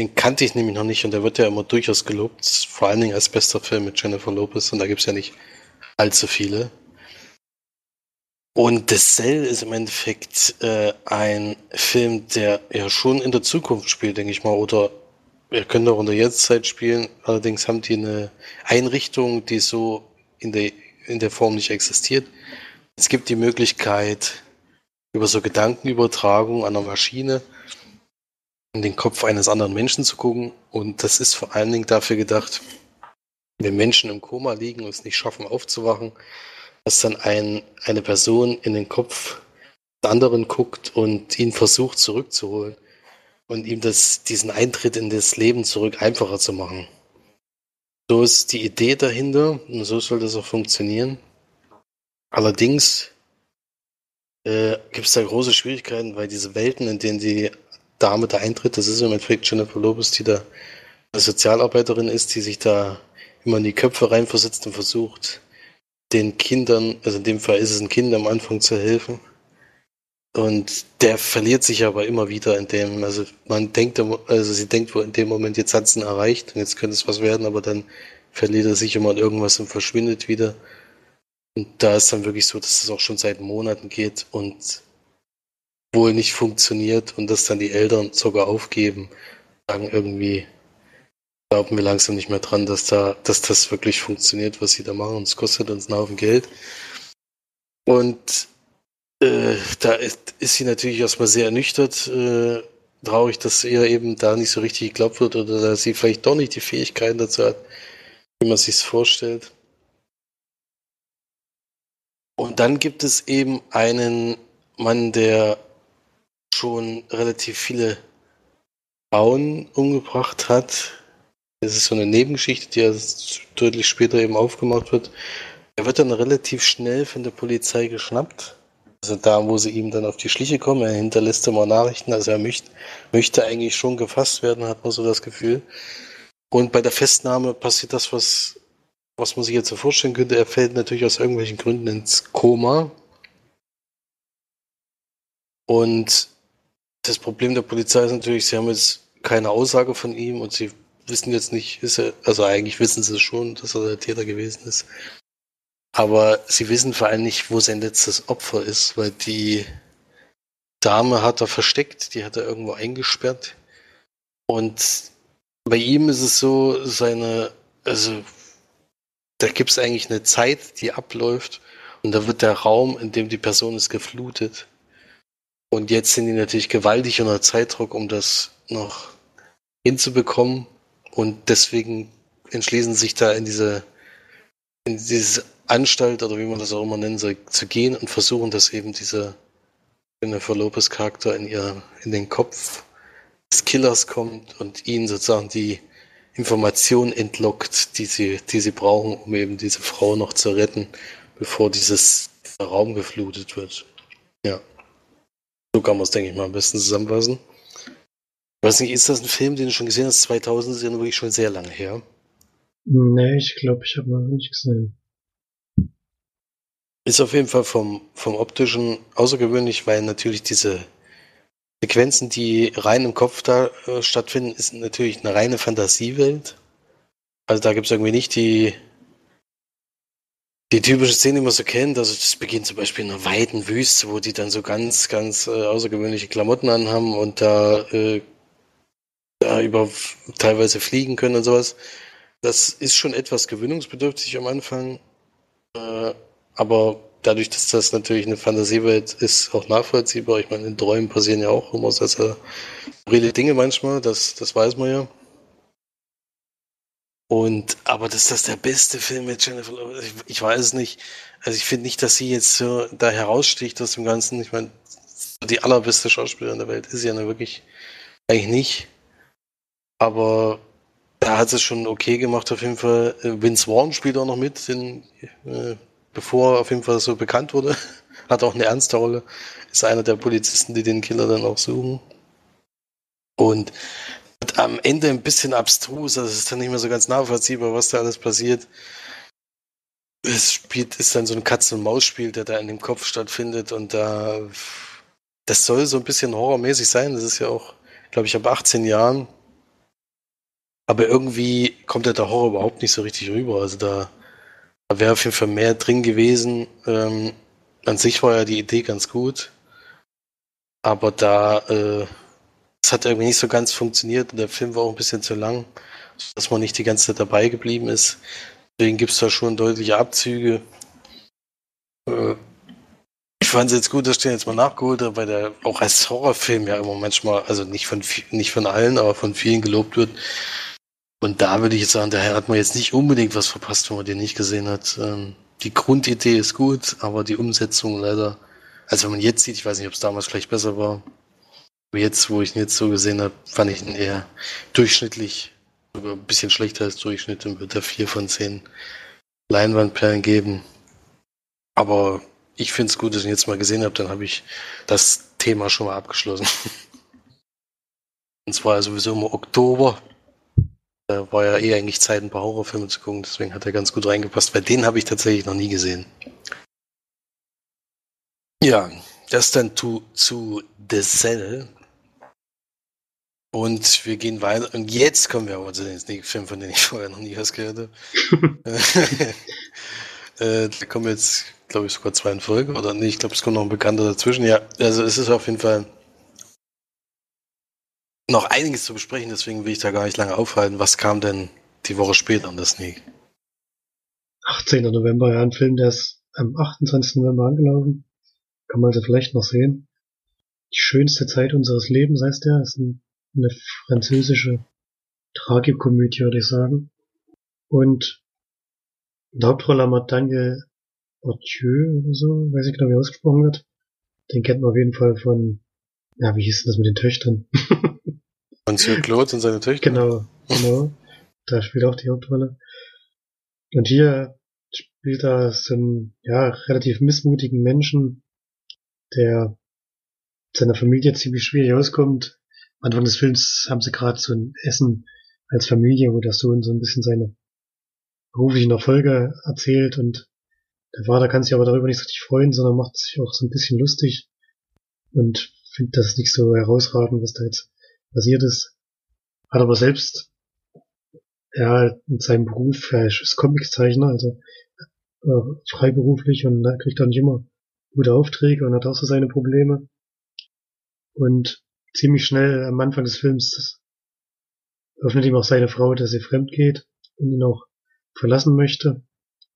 Den kannte ich nämlich noch nicht und der wird ja immer durchaus gelobt, vor allen Dingen als bester Film mit Jennifer Lopez und da gibt es ja nicht allzu viele. Und The Cell ist im Endeffekt äh, ein Film, der ja schon in der Zukunft spielt, denke ich mal, oder er könnte auch in der Jetztzeit spielen. Allerdings haben die eine Einrichtung, die so in der, in der Form nicht existiert. Es gibt die Möglichkeit, über so Gedankenübertragung an einer Maschine in den Kopf eines anderen Menschen zu gucken. Und das ist vor allen Dingen dafür gedacht, wenn Menschen im Koma liegen und es nicht schaffen aufzuwachen, dass dann ein, eine Person in den Kopf des anderen guckt und ihn versucht zurückzuholen und ihm das, diesen Eintritt in das Leben zurück einfacher zu machen. So ist die Idee dahinter und so soll das auch funktionieren. Allerdings äh, gibt es da große Schwierigkeiten, weil diese Welten, in denen die Dame da eintritt, das ist im Endeffekt Jennifer Lopez, die da eine Sozialarbeiterin ist, die sich da immer in die Köpfe reinversetzt und versucht, den Kindern, also in dem Fall ist es ein Kind am Anfang zu helfen. Und der verliert sich aber immer wieder in dem, also man denkt, also sie denkt wohl in dem Moment, jetzt hat es ihn erreicht und jetzt könnte es was werden, aber dann verliert er sich immer in irgendwas und verschwindet wieder. Und da ist dann wirklich so, dass es auch schon seit Monaten geht und wohl nicht funktioniert und dass dann die Eltern sogar aufgeben, sagen irgendwie, glauben wir langsam nicht mehr dran, dass da, dass das wirklich funktioniert, was sie da machen. Und es kostet uns einen Haufen Geld. Und äh, da ist, ist, sie natürlich erstmal sehr ernüchtert, äh, traurig, dass ihr eben da nicht so richtig geglaubt wird oder dass sie vielleicht doch nicht die Fähigkeiten dazu hat, wie man sich vorstellt. Und dann gibt es eben einen Mann, der schon relativ viele Frauen umgebracht hat. Das ist so eine Nebengeschichte, die ja deutlich später eben aufgemacht wird. Er wird dann relativ schnell von der Polizei geschnappt. Also da, wo sie ihm dann auf die Schliche kommen, er hinterlässt immer Nachrichten, also er möchte, möchte eigentlich schon gefasst werden, hat man so das Gefühl. Und bei der Festnahme passiert das, was, was man sich jetzt so vorstellen könnte. Er fällt natürlich aus irgendwelchen Gründen ins Koma. Und das Problem der Polizei ist natürlich, sie haben jetzt keine Aussage von ihm und sie wissen jetzt nicht, ist er, also eigentlich wissen sie schon, dass er der Täter gewesen ist. Aber sie wissen vor allem nicht, wo sein letztes Opfer ist, weil die Dame hat er versteckt, die hat er irgendwo eingesperrt. Und bei ihm ist es so, seine, also da gibt es eigentlich eine Zeit, die abläuft und da wird der Raum, in dem die Person ist, geflutet. Und jetzt sind die natürlich gewaltig unter Zeitdruck, um das noch hinzubekommen. Und deswegen entschließen sich da in diese, in diese Anstalt oder wie man das auch immer nennen soll, zu gehen und versuchen, dass eben dieser Jennifer Lopez Charakter in ihr, in den Kopf des Killers kommt und ihnen sozusagen die Information entlockt, die sie, die sie brauchen, um eben diese Frau noch zu retten, bevor dieses Raum geflutet wird. Ja. So kann man es, denke ich mal, am besten zusammenfassen. Weiß nicht, ist das ein Film, den du schon gesehen hast? 2000 ist ja wirklich schon sehr lange her. Nee, ich glaube, ich habe noch nicht gesehen. Ist auf jeden Fall vom, vom optischen außergewöhnlich, weil natürlich diese Sequenzen, die rein im Kopf da äh, stattfinden, ist natürlich eine reine Fantasiewelt. Also da gibt es irgendwie nicht die, die typische Szene, die man so kennt, also das beginnt zum Beispiel in einer weiten Wüste, wo die dann so ganz, ganz äh, außergewöhnliche Klamotten anhaben und da, äh, da über teilweise fliegen können und sowas. Das ist schon etwas gewöhnungsbedürftig am Anfang, äh, aber dadurch, dass das natürlich eine Fantasiewelt ist, auch nachvollziehbar. Ich meine, in Träumen passieren ja auch immer sehr, sehr skurrile Dinge manchmal, das, das weiß man ja. Und, aber dass das der beste Film mit Jennifer Lopez, ich, ich weiß es nicht. Also ich finde nicht, dass sie jetzt so da heraussticht aus dem Ganzen. Ich meine, die allerbeste Schauspielerin der Welt ist sie ja wirklich eigentlich nicht. Aber da hat es schon okay gemacht auf jeden Fall. Vince Vaughn spielt auch noch mit, den, äh, bevor er auf jeden Fall so bekannt wurde. [laughs] Hat auch eine ernste Rolle. Ist einer der Polizisten, die den Killer dann auch suchen. Und am Ende ein bisschen abstrus, also es ist dann nicht mehr so ganz nachvollziehbar, was da alles passiert. Es spielt, ist dann so ein Katz-und-Maus-Spiel, der da in dem Kopf stattfindet und da, das soll so ein bisschen horrormäßig sein. Das ist ja auch, glaube ich, ab 18 Jahren. Aber irgendwie kommt der Horror überhaupt nicht so richtig rüber. Also da, da wäre auf jeden Fall mehr drin gewesen. Ähm, an sich war ja die Idee ganz gut. Aber da, äh, es hat irgendwie nicht so ganz funktioniert der Film war auch ein bisschen zu lang, dass man nicht die ganze Zeit dabei geblieben ist. Deswegen gibt es da schon deutliche Abzüge. Äh, ich fand es jetzt gut, dass ich den jetzt mal nachgeholt habe, weil der auch als Horrorfilm ja immer manchmal, also nicht von, nicht von allen, aber von vielen gelobt wird. Und da würde ich jetzt sagen, daher hat man jetzt nicht unbedingt was verpasst, wenn man den nicht gesehen hat. Ähm, die Grundidee ist gut, aber die Umsetzung leider, also wenn man jetzt sieht, ich weiß nicht, ob es damals vielleicht besser war, Jetzt, wo ich ihn jetzt so gesehen habe, fand ich ihn eher durchschnittlich, sogar ein bisschen schlechter als Durchschnitt und würde da vier von zehn Leinwandperlen geben. Aber ich finde es gut, dass ich ihn jetzt mal gesehen habe, dann habe ich das Thema schon mal abgeschlossen. [laughs] Und zwar sowieso im Oktober. Da war ja eh eigentlich Zeit, ein paar Horrorfilme zu gucken, deswegen hat er ganz gut reingepasst, weil den habe ich tatsächlich noch nie gesehen. Ja, das dann zu, zu The Cell. Und wir gehen weiter. Und jetzt kommen wir aber zu den Film, von dem ich [laughs] vorher noch nie was gehört habe. [laughs] äh, da kommen jetzt, glaube ich, sogar zwei in Folge. Oder nee, ich glaube, es kommt noch ein Bekannter dazwischen. Ja, also es ist auf jeden Fall noch einiges zu besprechen, deswegen will ich da gar nicht lange aufhalten. Was kam denn die Woche später an das Sneak? 18. November, ja, ein Film, der ist am 28. November angelaufen. Kann man also vielleicht noch sehen. Die schönste Zeit unseres Lebens heißt der. Ist ein eine französische Tragikomödie, würde ich sagen. Und in der Hauptrolle haben Daniel Ortieu oder so, weiß ich genau, wie ausgesprochen wird. Den kennt man auf jeden Fall von, ja, wie hieß denn das mit den Töchtern? [laughs] Monsieur Claude und seine Töchter? Genau, genau. Da spielt auch die Hauptrolle. Und hier spielt er so einen, ja, relativ missmutigen Menschen, der seiner Familie ziemlich schwierig auskommt. Am Anfang des Films haben sie gerade so ein Essen als Familie, wo der Sohn so ein bisschen seine beruflichen Erfolge erzählt und der Vater kann sich aber darüber nicht so richtig freuen, sondern macht sich auch so ein bisschen lustig und findet das nicht so herausragend, was da jetzt passiert ist. Hat aber selbst, ja, in seinem Beruf, er ist Comiczeichner, also äh, freiberuflich und da kriegt er nicht immer gute Aufträge und hat auch so seine Probleme. Und ziemlich schnell am Anfang des Films öffnet ihm auch seine Frau, dass sie fremd geht und ihn auch verlassen möchte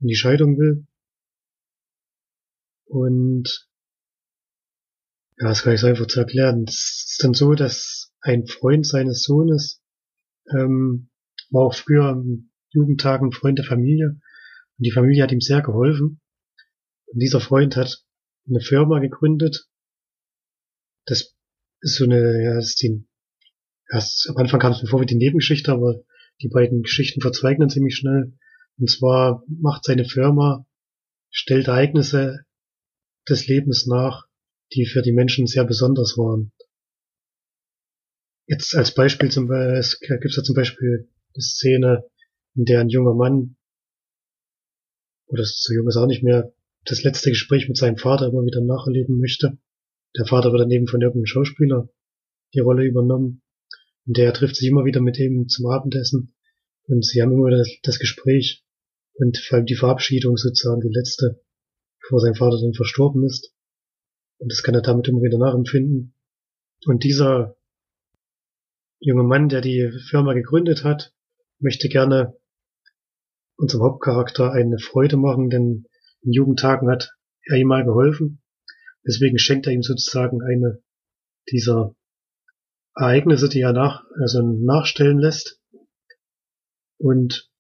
und die Scheidung will. Und ja, das kann ich so einfach zu erklären. Es ist dann so, dass ein Freund seines Sohnes ähm, war auch früher im Jugendtag ein Freund der Familie und die Familie hat ihm sehr geholfen. Und dieser Freund hat eine Firma gegründet. Das ist so eine, ja, das ist die, ja, am Anfang kam es mir vor wie die Nebengeschichte, aber die beiden Geschichten verzweigen dann ziemlich schnell. Und zwar macht seine Firma, stellt Ereignisse des Lebens nach, die für die Menschen sehr besonders waren. Jetzt als Beispiel zum Beispiel, gibt es ja zum Beispiel eine Szene, in der ein junger Mann, oder so jung ist auch nicht mehr, das letzte Gespräch mit seinem Vater immer wieder nacherleben möchte. Der Vater wird dann eben von irgendeinem Schauspieler die Rolle übernommen. Und der trifft sich immer wieder mit ihm zum Abendessen. Und sie haben immer wieder das, das Gespräch und vor allem die Verabschiedung sozusagen, die letzte, bevor sein Vater dann verstorben ist. Und das kann er damit immer wieder nachempfinden. Und dieser junge Mann, der die Firma gegründet hat, möchte gerne unserem Hauptcharakter eine Freude machen, denn in Jugendtagen hat er ihm mal geholfen. Deswegen schenkt er ihm sozusagen eine dieser Ereignisse, die er nach, also nachstellen lässt. Und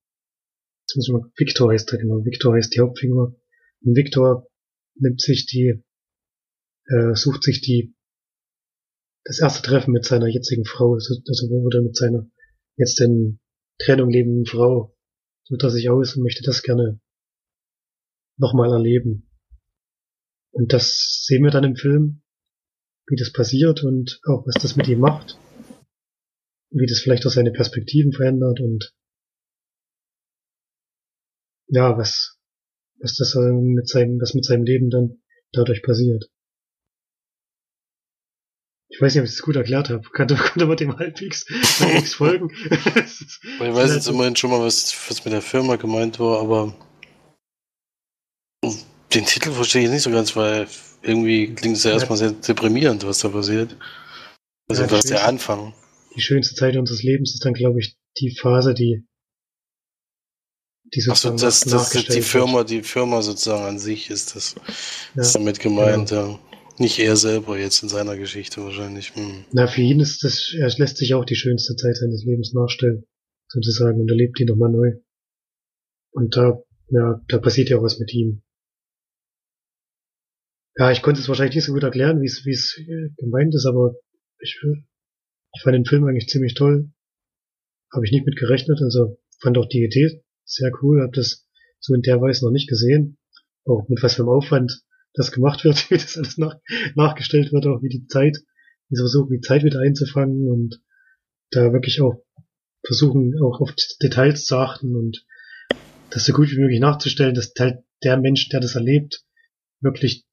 jetzt muss man, Victor heißt er genau, Victor heißt die Hauptfigur. Und Victor nimmt sich die, äh, sucht sich die, das erste Treffen mit seiner jetzigen Frau, also, also oder mit seiner jetzt in Trennung lebenden Frau, sucht er sich aus und möchte das gerne nochmal erleben. Und das sehen wir dann im Film, wie das passiert und auch was das mit ihm macht. Wie das vielleicht auch seine Perspektiven verändert und ja, was, was das mit seinem, was mit seinem Leben dann dadurch passiert. Ich weiß nicht, ob ich das gut erklärt habe. Konnte, [laughs] konnte man dem halbwegs, halbwegs folgen? [laughs] ich weiß jetzt immerhin schon mal, was, was mit der Firma gemeint war, aber den Titel verstehe ich nicht so ganz, weil irgendwie klingt es ja erstmal sehr deprimierend, was da passiert. Also ja, was der Anfang. Die schönste Zeit unseres Lebens ist dann, glaube ich, die Phase, die die sozusagen Ach so, das, das die Firma, die Firma sozusagen an sich ist das ja, ist damit gemeint, genau. ja. Nicht er selber jetzt in seiner Geschichte wahrscheinlich. Hm. Na, für ihn ist das, er lässt sich auch die schönste Zeit seines Lebens nachstellen, sozusagen, und erlebt die nochmal neu. Und da, ja, da passiert ja auch was mit ihm. Ja, ich konnte es wahrscheinlich nicht so gut erklären, wie es, wie es äh, gemeint ist, aber ich, ich fand den Film eigentlich ziemlich toll. Habe ich nicht mit gerechnet, also fand auch die Idee sehr cool, habe das so in der Weise noch nicht gesehen. Auch mit was für einem Aufwand das gemacht wird, [laughs] wie das alles nach, nachgestellt wird, auch wie die Zeit, wie sie versuchen, die Zeit wieder einzufangen und da wirklich auch versuchen, auch auf Details zu achten und das so gut wie möglich nachzustellen, dass halt der Mensch, der das erlebt, wirklich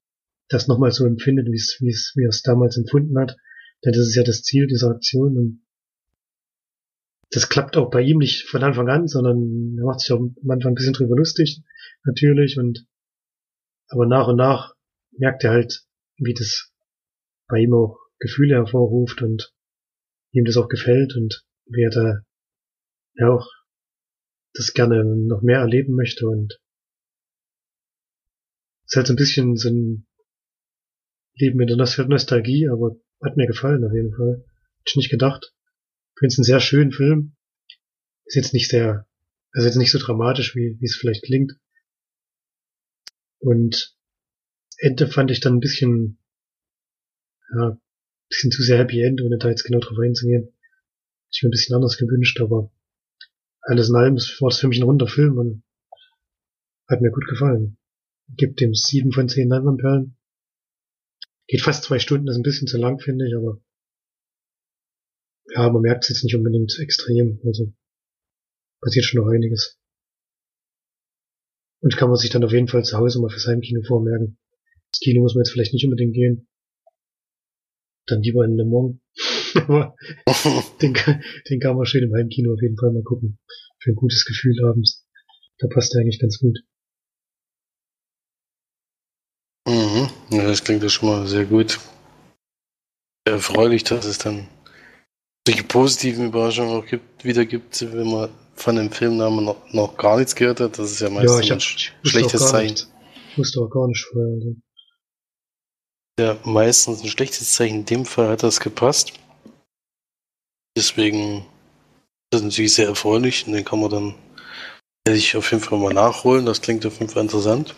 das nochmal so empfindet, wie es, wie es, wie er es damals empfunden hat. Denn das ist ja das Ziel dieser Aktion und das klappt auch bei ihm nicht von Anfang an, sondern er macht sich auch am Anfang ein bisschen drüber lustig, natürlich, und aber nach und nach merkt er halt, wie das bei ihm auch Gefühle hervorruft und ihm das auch gefällt und wie er da ja auch das gerne noch mehr erleben möchte und es ist halt so ein bisschen so ein Leben in der Nostalgie, aber hat mir gefallen auf jeden Fall. Hätte ich nicht gedacht. Ich finde es einen sehr schönen Film. Ist jetzt nicht sehr, also jetzt nicht so dramatisch, wie, wie es vielleicht klingt. Und Ende fand ich dann ein bisschen, ja, ein bisschen zu sehr Happy End, ohne da jetzt genau drauf einzugehen. Ich mir ein bisschen anders gewünscht, aber alles in allem war es für mich ein runder Film und hat mir gut gefallen. Gibt dem sieben von zehn Leinwandperlen. Geht fast zwei Stunden, ist ein bisschen zu lang, finde ich, aber ja, man merkt es jetzt nicht unbedingt extrem. Also passiert schon noch einiges. Und kann man sich dann auf jeden Fall zu Hause mal fürs Heimkino vormerken. Das Kino muss man jetzt vielleicht nicht unbedingt gehen. Dann lieber in Le Mans. [laughs] Aber [laughs] den, den kann man schön im Heimkino auf jeden Fall mal gucken. Für ein gutes Gefühl abends. Da passt er eigentlich ganz gut. Mhm. Ja, das klingt ja schon mal sehr gut. Erfreulich, dass es dann solche positiven Überraschungen auch gibt, wieder gibt, wenn man von dem Filmnamen noch, noch gar nichts gehört hat. Das ist ja meistens ja, ich hab, ein schlechtes Zeichen. Nicht, ich wusste auch gar nicht vorher. Also. Ja, meistens ein schlechtes Zeichen. In dem Fall hat das gepasst. Deswegen ist das natürlich sehr erfreulich und den kann man dann ich auf jeden Fall mal nachholen. Das klingt auf jeden Fall interessant.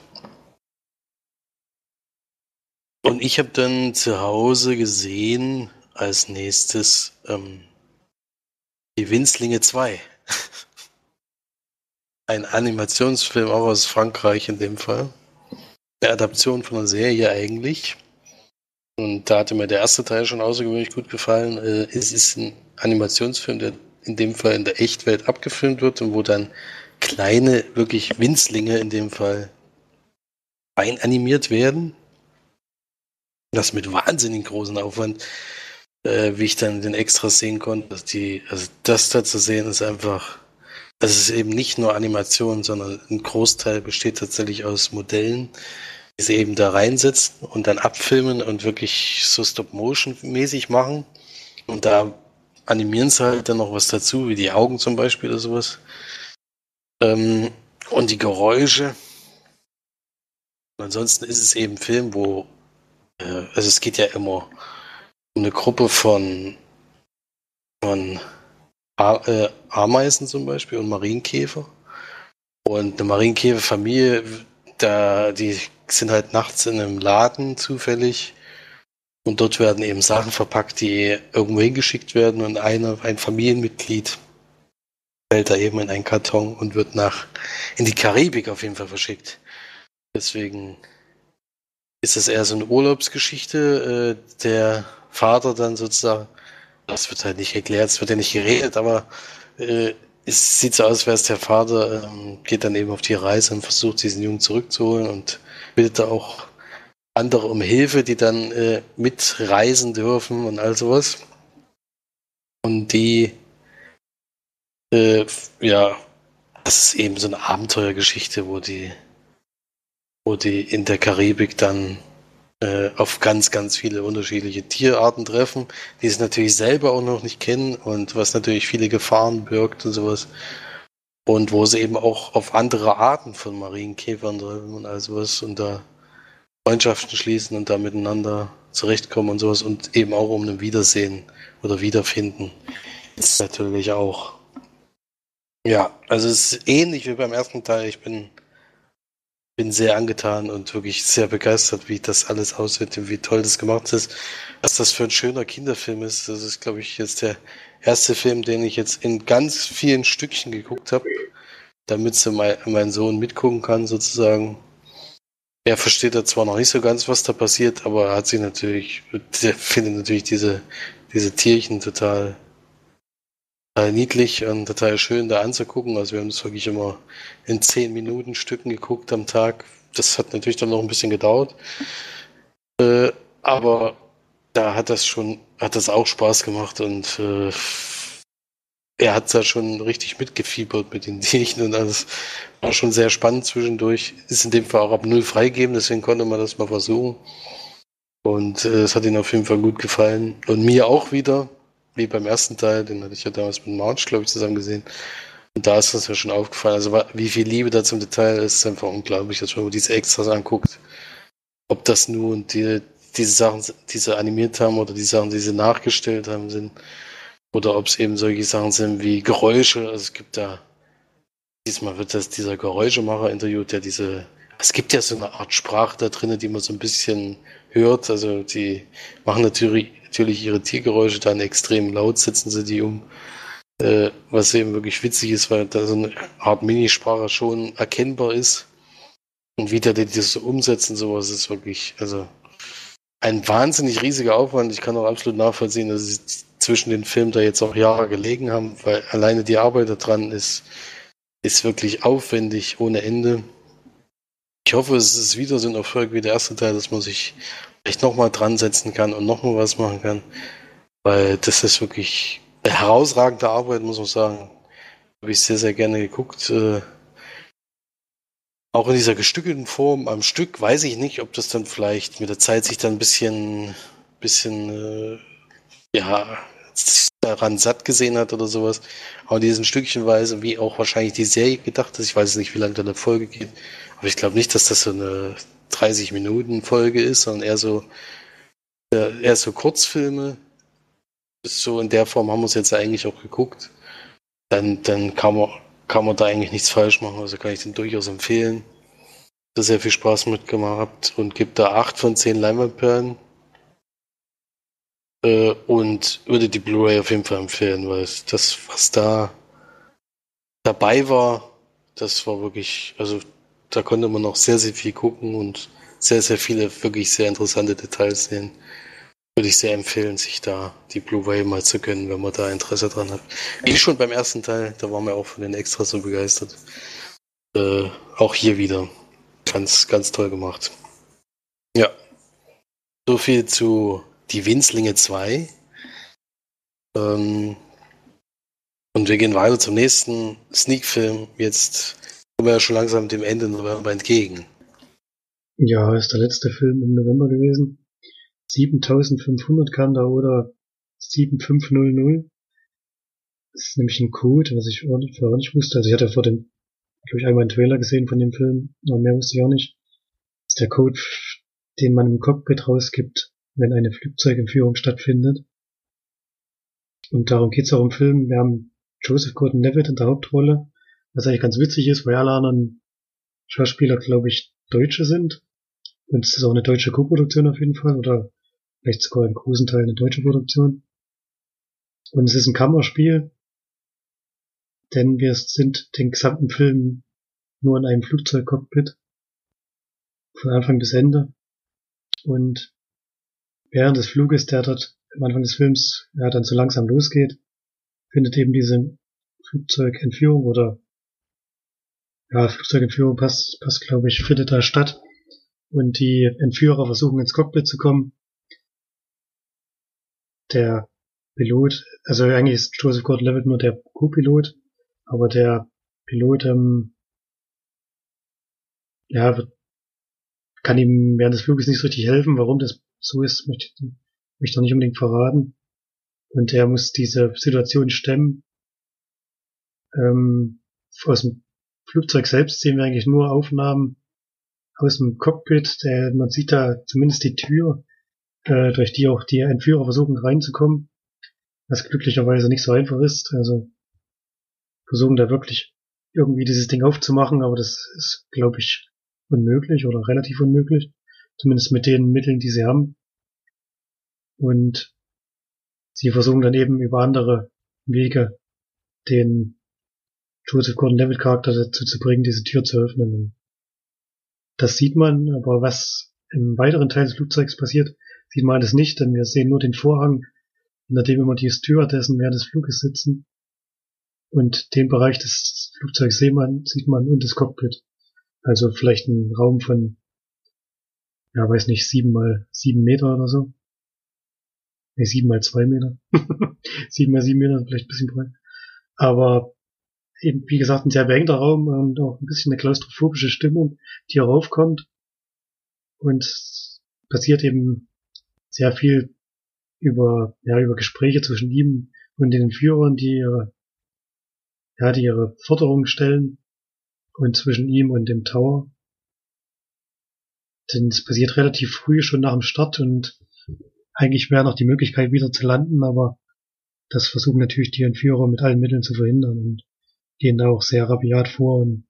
Und ich habe dann zu Hause gesehen, als nächstes ähm, die Winzlinge 2. Ein Animationsfilm auch aus Frankreich in dem Fall. Eine Adaption von einer Serie eigentlich. Und da hatte mir der erste Teil schon außergewöhnlich gut gefallen. Äh, es ist ein Animationsfilm, der in dem Fall in der Echtwelt abgefilmt wird und wo dann kleine, wirklich Winzlinge in dem Fall einanimiert werden das mit wahnsinnig großem Aufwand, äh, wie ich dann den Extras sehen konnte, dass die, also das da zu sehen ist einfach, das ist eben nicht nur Animation, sondern ein Großteil besteht tatsächlich aus Modellen, die sie eben da reinsetzen und dann abfilmen und wirklich so Stop-Motion-mäßig machen. Und da animieren sie halt dann noch was dazu, wie die Augen zum Beispiel oder sowas. Ähm, und die Geräusche. ansonsten ist es eben Film, wo äh, also es geht ja immer um eine Gruppe von, von Ameisen zum Beispiel und Marienkäfer. Und eine Marienkäferfamilie, da, die sind halt nachts in einem Laden zufällig und dort werden eben Sachen verpackt, die irgendwo hingeschickt werden und eine, ein Familienmitglied fällt da eben in einen Karton und wird nach in die Karibik auf jeden Fall verschickt. Deswegen ist das eher so eine Urlaubsgeschichte. Äh, der Vater dann sozusagen, das wird halt nicht erklärt, es wird ja nicht geredet, aber äh, es sieht so aus, als wäre es der Vater, ähm, geht dann eben auf die Reise und versucht, diesen Jungen zurückzuholen und bittet da auch andere um Hilfe, die dann äh, mitreisen dürfen und all sowas. Und die, äh, ja, das ist eben so eine Abenteuergeschichte, wo die wo die in der Karibik dann äh, auf ganz, ganz viele unterschiedliche Tierarten treffen, die sie natürlich selber auch noch nicht kennen und was natürlich viele Gefahren birgt und sowas. Und wo sie eben auch auf andere Arten von Marienkäfern treffen und all sowas und da Freundschaften schließen und da miteinander zurechtkommen und sowas und eben auch um ein Wiedersehen oder Wiederfinden. Ist natürlich auch. Ja, also es ist ähnlich wie beim ersten Teil. Ich bin bin sehr angetan und wirklich sehr begeistert, wie das alles aussieht und wie toll das gemacht ist. Was das für ein schöner Kinderfilm ist. Das ist, glaube ich, jetzt der erste Film, den ich jetzt in ganz vielen Stückchen geguckt habe, damit so mein, mein Sohn mitgucken kann, sozusagen. Er versteht da zwar noch nicht so ganz, was da passiert, aber er hat sich natürlich, findet natürlich diese, diese Tierchen total niedlich und total schön da anzugucken. Also wir haben das wirklich immer in zehn Minuten Stücken geguckt am Tag. Das hat natürlich dann noch ein bisschen gedauert. Äh, aber da hat das schon, hat das auch Spaß gemacht und äh, er hat da schon richtig mitgefiebert mit den [laughs] Tierchen und alles war schon sehr spannend zwischendurch. Ist in dem Fall auch ab null freigegeben, deswegen konnte man das mal versuchen. Und äh, es hat ihm auf jeden Fall gut gefallen. Und mir auch wieder wie beim ersten Teil, den hatte ich ja damals mit March, glaube ich, zusammen gesehen. Und da ist uns ja schon aufgefallen. Also wie viel Liebe da zum Detail ist, ist einfach unglaublich, dass man diese Extras anguckt. Ob das nun die, diese Sachen, die sie animiert haben oder die Sachen, die sie nachgestellt haben, sind. Oder ob es eben solche Sachen sind wie Geräusche. Also es gibt da, diesmal wird das dieser Geräuschemacher interviewt, der diese es gibt ja so eine Art Sprache da drin, die man so ein bisschen hört. Also die machen natürlich, natürlich ihre Tiergeräusche dann extrem laut, setzen sie die um. Äh, was eben wirklich witzig ist, weil da so eine Art Minisprache schon erkennbar ist. Und wie die das so umsetzen, sowas ist wirklich, also ein wahnsinnig riesiger Aufwand. Ich kann auch absolut nachvollziehen, dass sie zwischen den Filmen da jetzt auch Jahre gelegen haben, weil alleine die Arbeit daran ist, ist wirklich aufwendig ohne Ende. Ich hoffe, es ist wieder so ein Erfolg wie der erste Teil, dass man sich echt nochmal dran setzen kann und nochmal was machen kann. Weil das ist wirklich eine herausragende Arbeit, muss man sagen. Habe ich sehr, sehr gerne geguckt. Äh, auch in dieser gestückelten Form am Stück weiß ich nicht, ob das dann vielleicht mit der Zeit sich dann ein bisschen, bisschen, äh, ja, daran satt gesehen hat oder sowas. Aber diesen Stückchenweise, wie auch wahrscheinlich die Serie gedacht ist, ich weiß nicht, wie lange da eine Folge geht, aber ich glaube nicht, dass das so eine 30 Minuten Folge ist, sondern eher so, äh, eher so Kurzfilme. So in der Form haben wir es jetzt eigentlich auch geguckt. Dann, dann kann man kann man da eigentlich nichts falsch machen. Also kann ich den durchaus empfehlen. Da sehr viel Spaß mitgemacht und gibt da 8 von 10 Leinwandperlen. Äh, und würde die Blu-ray auf jeden Fall empfehlen, weil das, was da dabei war, das war wirklich, also da konnte man noch sehr, sehr viel gucken und sehr, sehr viele wirklich sehr interessante Details sehen würde ich sehr empfehlen, sich da die Blu-ray mal zu gönnen, wenn man da Interesse dran hat. Wie schon beim ersten Teil, da waren wir auch von den Extras so begeistert. Äh, auch hier wieder. Ganz, ganz toll gemacht. Ja. So viel zu Die Winzlinge 2. Ähm, und wir gehen weiter zum nächsten Sneak-Film. Jetzt kommen wir ja schon langsam dem Ende November entgegen. Ja, ist der letzte Film im November gewesen. 7500 kam da oder 7500. Das ist nämlich ein Code, was ich vorher nicht wusste. Also ich hatte vor dem, glaube ich, einmal einen Trailer gesehen von dem Film, aber mehr wusste ich auch nicht. Das ist der Code, den man im Cockpit rausgibt, wenn eine Flugzeugentführung stattfindet. Und darum geht's auch im Film. Wir haben Joseph Gordon-Levitt in der Hauptrolle, was eigentlich ganz witzig ist, weil alle anderen Schauspieler, glaube ich, Deutsche sind. Und es ist auch eine deutsche Co-Produktion auf jeden Fall, oder vielleicht sogar in großen Teilen eine deutsche Produktion. Und es ist ein Kammerspiel, denn wir sind den gesamten Film nur in einem Flugzeugcockpit. Von Anfang bis Ende. Und während des Fluges, der dort am Anfang des Films ja, dann so langsam losgeht, findet eben diese Flugzeugentführung oder ja, Flugzeugentführung passt, passt glaube ich, findet da statt. Und die Entführer versuchen ins Cockpit zu kommen der Pilot, also eigentlich ist Joseph Gordon-Levitt nur der Co-Pilot, aber der Pilot, ähm, ja, wird, kann ihm während des Fluges nicht so richtig helfen. Warum das so ist, möchte ich, möchte ich doch nicht unbedingt verraten. Und er muss diese Situation stemmen. Ähm, aus dem Flugzeug selbst sehen wir eigentlich nur Aufnahmen aus dem Cockpit. Der, man sieht da zumindest die Tür, äh, durch die auch die Entführer versuchen reinzukommen, was glücklicherweise nicht so einfach ist. Also versuchen da wirklich irgendwie dieses Ding aufzumachen, aber das ist, glaube ich, unmöglich oder relativ unmöglich. Zumindest mit den Mitteln, die sie haben. Und sie versuchen dann eben über andere Wege den Joseph Gordon-Levitt Charakter dazu zu bringen, diese Tür zu öffnen. Das sieht man, aber was im weiteren Teil des Flugzeugs passiert, sieht man das nicht, denn wir sehen nur den Vorhang, hinter dem immer die Stewardessen während des Fluges sitzen. Und den Bereich des Flugzeugs sieht man, sieht man und das Cockpit. Also vielleicht ein Raum von, ja, weiß nicht, sieben mal sieben Meter oder so. Ne, sieben mal zwei Meter. [laughs] sieben mal sieben Meter, vielleicht ein bisschen breit. Aber eben, wie gesagt, ein sehr beengter Raum und auch ein bisschen eine klaustrophobische Stimmung, die auch aufkommt. Und passiert eben sehr viel über, ja, über Gespräche zwischen ihm und den Führern, die ihre, ja, die ihre Forderungen stellen und zwischen ihm und dem Tower. Denn es passiert relativ früh schon nach dem Start und eigentlich wäre noch die Möglichkeit wieder zu landen, aber das versuchen natürlich die Entführer mit allen Mitteln zu verhindern und gehen da auch sehr rabiat vor und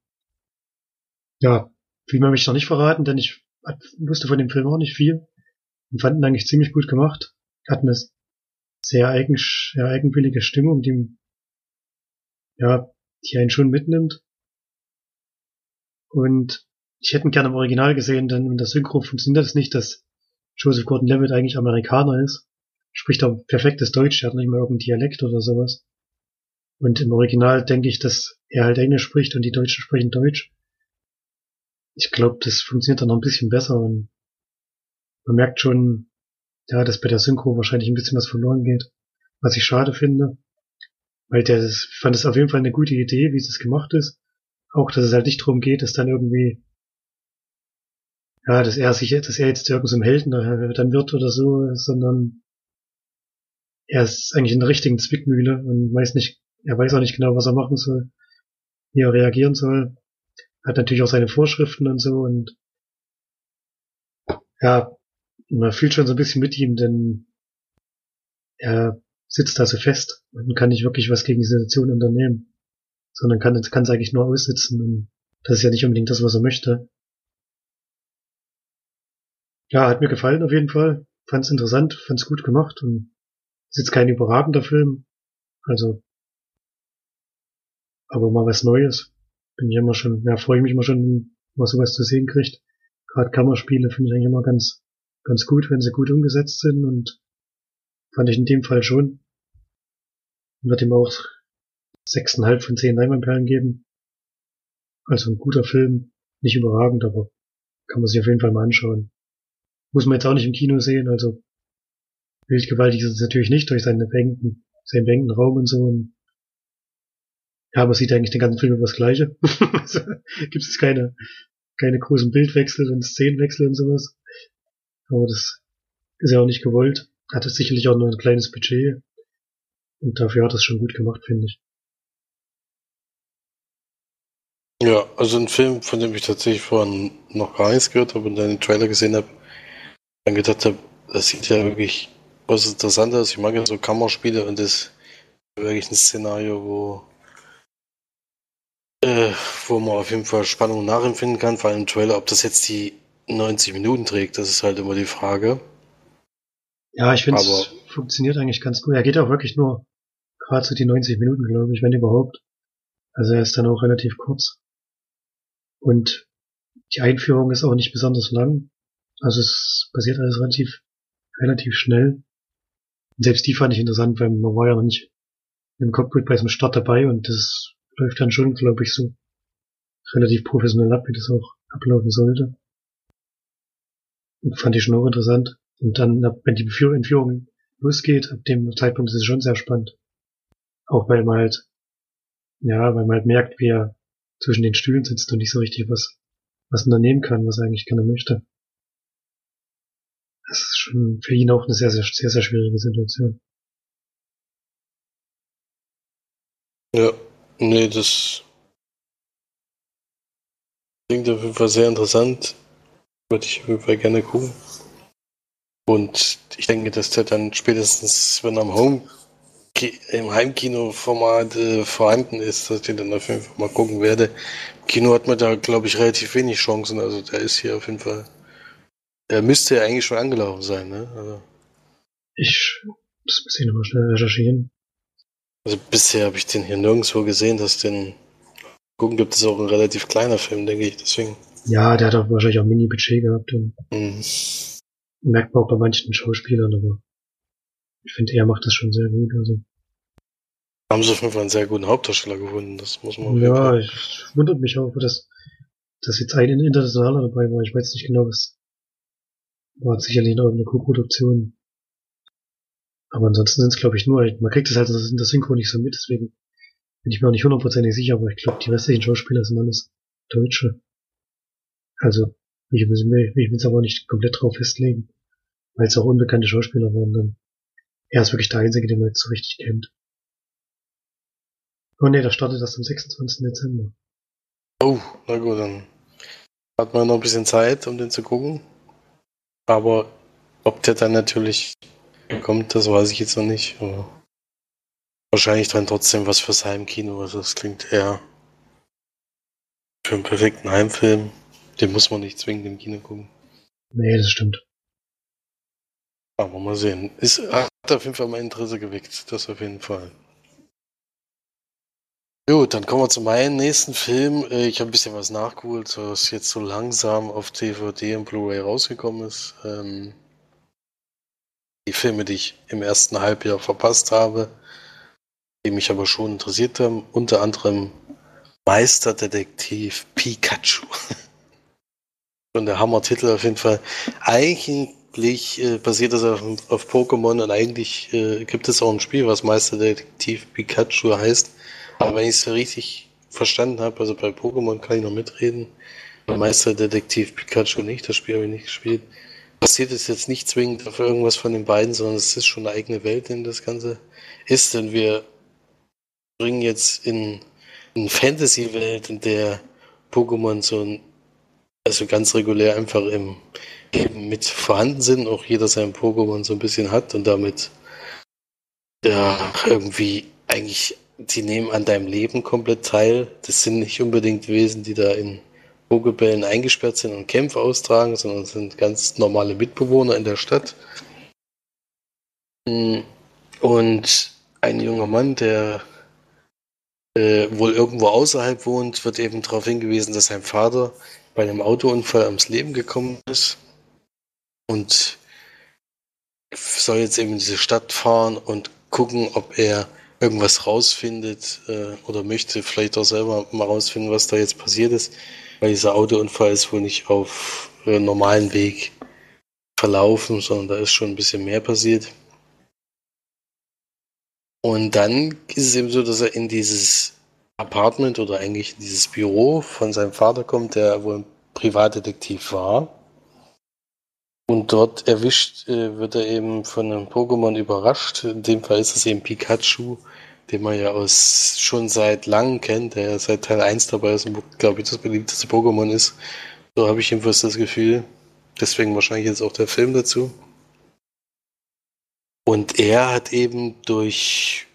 ja, viel mehr möchte ich noch nicht verraten, denn ich wusste von dem Film auch nicht viel und fand ihn eigentlich ziemlich gut gemacht. Hat eine sehr, eigen, sehr eigenwillige Stimmung, die, ja, die einen schon mitnimmt. Und ich hätte ihn gerne im Original gesehen, denn in der Synchro funktioniert das nicht, dass Joseph Gordon-Levitt eigentlich Amerikaner ist. Spricht auch perfektes Deutsch, er hat nicht mal irgendeinen Dialekt oder sowas. Und im Original denke ich, dass er halt Englisch spricht und die Deutschen sprechen Deutsch. Ich glaube, das funktioniert dann noch ein bisschen besser und man merkt schon, ja, dass bei der Synchro wahrscheinlich ein bisschen was verloren geht, was ich schade finde. Weil der, das, ich fand es auf jeden Fall eine gute Idee, wie es gemacht ist. Auch, dass es halt nicht darum geht, dass dann irgendwie ja, dass er sich, dass er jetzt irgendein so Helden dann wird oder so, sondern er ist eigentlich in der richtigen Zwickmühle und weiß nicht, er weiß auch nicht genau, was er machen soll, wie er reagieren soll. Hat natürlich auch seine Vorschriften und so und ja, man fühlt schon so ein bisschen mit ihm, denn er sitzt da so fest und kann nicht wirklich was gegen die Situation unternehmen, sondern kann es eigentlich nur aussitzen und das ist ja nicht unbedingt das, was er möchte. Ja, hat mir gefallen auf jeden Fall. Fand's interessant, fand's gut gemacht und ist jetzt kein überragender Film. Also, aber mal was Neues. Bin ich immer schon, ja, freue ich mich immer schon, wenn man sowas zu sehen kriegt. Gerade Kammerspiele finde ich eigentlich immer ganz, ganz gut, wenn sie gut umgesetzt sind und fand ich in dem Fall schon. Wird ihm auch sechseinhalb von zehn Leinwandperlen geben. Also ein guter Film, nicht überragend, aber kann man sich auf jeden Fall mal anschauen. Muss man jetzt auch nicht im Kino sehen, also bildgewaltig ist es natürlich nicht durch seine Bänken, seinen Bänken Raum und so. Und ja, man sieht eigentlich den ganzen Film über das Gleiche. [laughs] also, Gibt es keine, keine großen Bildwechsel und Szenenwechsel und sowas. Aber das ist ja auch nicht gewollt. Hat es sicherlich auch nur ein kleines Budget. Und dafür hat es schon gut gemacht, finde ich. Ja, also ein Film, von dem ich tatsächlich vorhin noch gar nichts gehört habe und deinen Trailer gesehen habe, dann gedacht habe, das sieht ja wirklich was interessant aus. Ich mag ja so Kammerspiele und das ist wirklich ein Szenario, wo, äh, wo man auf jeden Fall Spannung nachempfinden kann, vor allem im Trailer, ob das jetzt die 90 Minuten trägt, das ist halt immer die Frage. Ja, ich finde es funktioniert eigentlich ganz gut. Er geht auch wirklich nur gerade so die 90 Minuten, glaube ich, wenn überhaupt. Also er ist dann auch relativ kurz. Und die Einführung ist auch nicht besonders lang. Also es passiert alles relativ, relativ schnell. Und selbst die fand ich interessant, weil man war ja noch nicht im Cockpit bei so einem Start dabei und das läuft dann schon, glaube ich, so relativ professionell ab, wie das auch ablaufen sollte. Und fand ich schon auch interessant. Und dann, wenn die Entführung losgeht, ab dem Zeitpunkt ist es schon sehr spannend. Auch weil man halt, ja, weil man halt merkt, wie er zwischen den Stühlen sitzt und nicht so richtig was, was unternehmen kann, was er eigentlich gerne möchte das ist schon für ihn auch eine sehr, sehr, sehr, sehr schwierige Situation. Ja, nee, das klingt auf jeden Fall sehr interessant. Würde ich auf jeden Fall gerne gucken. Und ich denke, dass der dann spätestens, wenn er am Home im Heimkino-Format äh, vorhanden ist, dass ich den dann auf jeden Fall mal gucken werde. Im Kino hat man da, glaube ich, relativ wenig Chancen. Also der ist hier auf jeden Fall er müsste ja eigentlich schon angelaufen sein, ne? Also, ich muss ein bisschen nochmal schnell recherchieren. Also bisher habe ich den hier nirgendwo gesehen, dass den gucken gibt es auch ein relativ kleiner Film, denke ich, deswegen. Ja, der hat auch wahrscheinlich auch Mini-Budget gehabt und mhm. merkt man auch bei manchen Schauspielern, aber ich finde, er macht das schon sehr gut, also. Haben sie auf jeden Fall einen sehr guten Hauptdarsteller gefunden, das muss man Ja, ich wundert mich auch, dass, dass jetzt ein internationaler dabei war. Ich weiß nicht genau, was war sicherlich noch eine Co-Produktion. Aber ansonsten sind es, glaube ich, nur, man kriegt das halt in der Synchro nicht so mit, deswegen bin ich mir auch nicht hundertprozentig sicher, aber ich glaube, die restlichen Schauspieler sind alles Deutsche. Also, ich will, ich will es aber nicht komplett drauf festlegen, weil es auch unbekannte Schauspieler waren dann. Er ist wirklich der Einzige, den man jetzt so richtig kennt. Oh ne, da startet das am 26. Dezember. Oh, na gut, dann hat man noch ein bisschen Zeit, um den zu gucken. Aber ob der dann natürlich kommt, das weiß ich jetzt noch nicht. Aber wahrscheinlich dann trotzdem was fürs Heimkino. Also das klingt eher für einen perfekten Heimfilm. den muss man nicht zwingend im Kino gucken. Nee, das stimmt. Aber mal sehen. Ist, hat auf jeden Fall mein Interesse geweckt. Das auf jeden Fall. Gut, dann kommen wir zu meinem nächsten Film. Äh, ich habe ein bisschen was nachgeholt, was jetzt so langsam auf DVD und Blu-ray rausgekommen ist. Ähm, die Filme, die ich im ersten Halbjahr verpasst habe, die mich aber schon interessiert haben, unter anderem Meisterdetektiv Pikachu. [laughs] Und der Hammer-Titel auf jeden Fall. Eigentlich äh, basiert das auf, auf Pokémon und eigentlich äh, gibt es auch ein Spiel, was Meisterdetektiv Pikachu heißt. Aber wenn ich es richtig verstanden habe, also bei Pokémon kann ich noch mitreden, Meisterdetektiv Pikachu nicht, das Spiel habe ich nicht gespielt. Passiert es jetzt nicht zwingend auf irgendwas von den beiden, sondern es ist schon eine eigene Welt, in das Ganze ist, denn wir bringen jetzt in eine Fantasy-Welt, in der Pokémon so ein, also ganz regulär einfach im Leben mit vorhanden sind, auch jeder sein Pokémon so ein bisschen hat und damit ja irgendwie eigentlich die nehmen an deinem Leben komplett teil. Das sind nicht unbedingt Wesen, die da in Pokebällen eingesperrt sind und Kämpfe austragen, sondern sind ganz normale Mitbewohner in der Stadt. Und ein junger Mann, der äh, wohl irgendwo außerhalb wohnt, wird eben darauf hingewiesen, dass sein Vater bei einem Autounfall ums Leben gekommen ist und soll jetzt eben in diese Stadt fahren und gucken, ob er irgendwas rausfindet äh, oder möchte vielleicht auch selber mal rausfinden, was da jetzt passiert ist, weil dieser Autounfall ist wohl nicht auf äh, normalen Weg verlaufen, sondern da ist schon ein bisschen mehr passiert. Und dann ist es eben so, dass er in dieses Apartment oder eigentlich in dieses Büro von seinem Vater kommt, der wohl ein Privatdetektiv war. Und dort erwischt äh, wird er eben von einem Pokémon überrascht. In dem Fall ist es eben Pikachu, den man ja aus schon seit langem kennt, der seit Teil 1 dabei ist und glaube ich das beliebteste Pokémon ist. So habe ich jedenfalls das Gefühl. Deswegen wahrscheinlich jetzt auch der Film dazu. Und er hat eben durch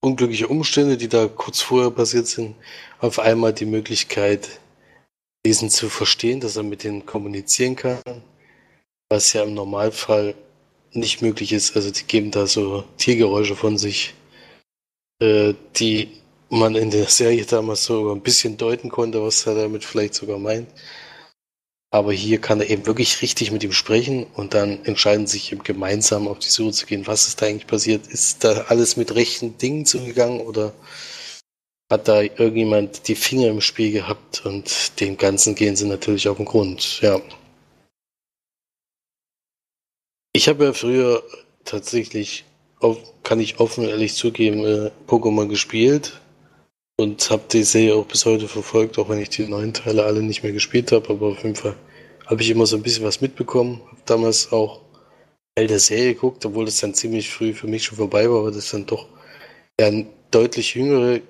unglückliche Umstände, die da kurz vorher passiert sind, auf einmal die Möglichkeit, diesen zu verstehen, dass er mit denen kommunizieren kann, was ja im Normalfall nicht möglich ist. Also die geben da so Tiergeräusche von sich, äh, die man in der Serie damals so ein bisschen deuten konnte, was er damit vielleicht sogar meint. Aber hier kann er eben wirklich richtig mit ihm sprechen und dann entscheiden sich eben gemeinsam auf die Suche zu gehen, was ist da eigentlich passiert. Ist da alles mit rechten Dingen zugegangen oder hat da irgendjemand die Finger im Spiel gehabt und dem Ganzen gehen sie natürlich auf den Grund, ja. Ich habe ja früher tatsächlich, kann ich offen ehrlich zugeben, äh, Pokémon gespielt und habe die Serie auch bis heute verfolgt, auch wenn ich die neuen Teile alle nicht mehr gespielt habe, aber auf jeden Fall habe ich immer so ein bisschen was mitbekommen. Habe damals auch Teil der Serie geguckt, obwohl das dann ziemlich früh für mich schon vorbei war, aber das dann doch ja, deutlich jüngere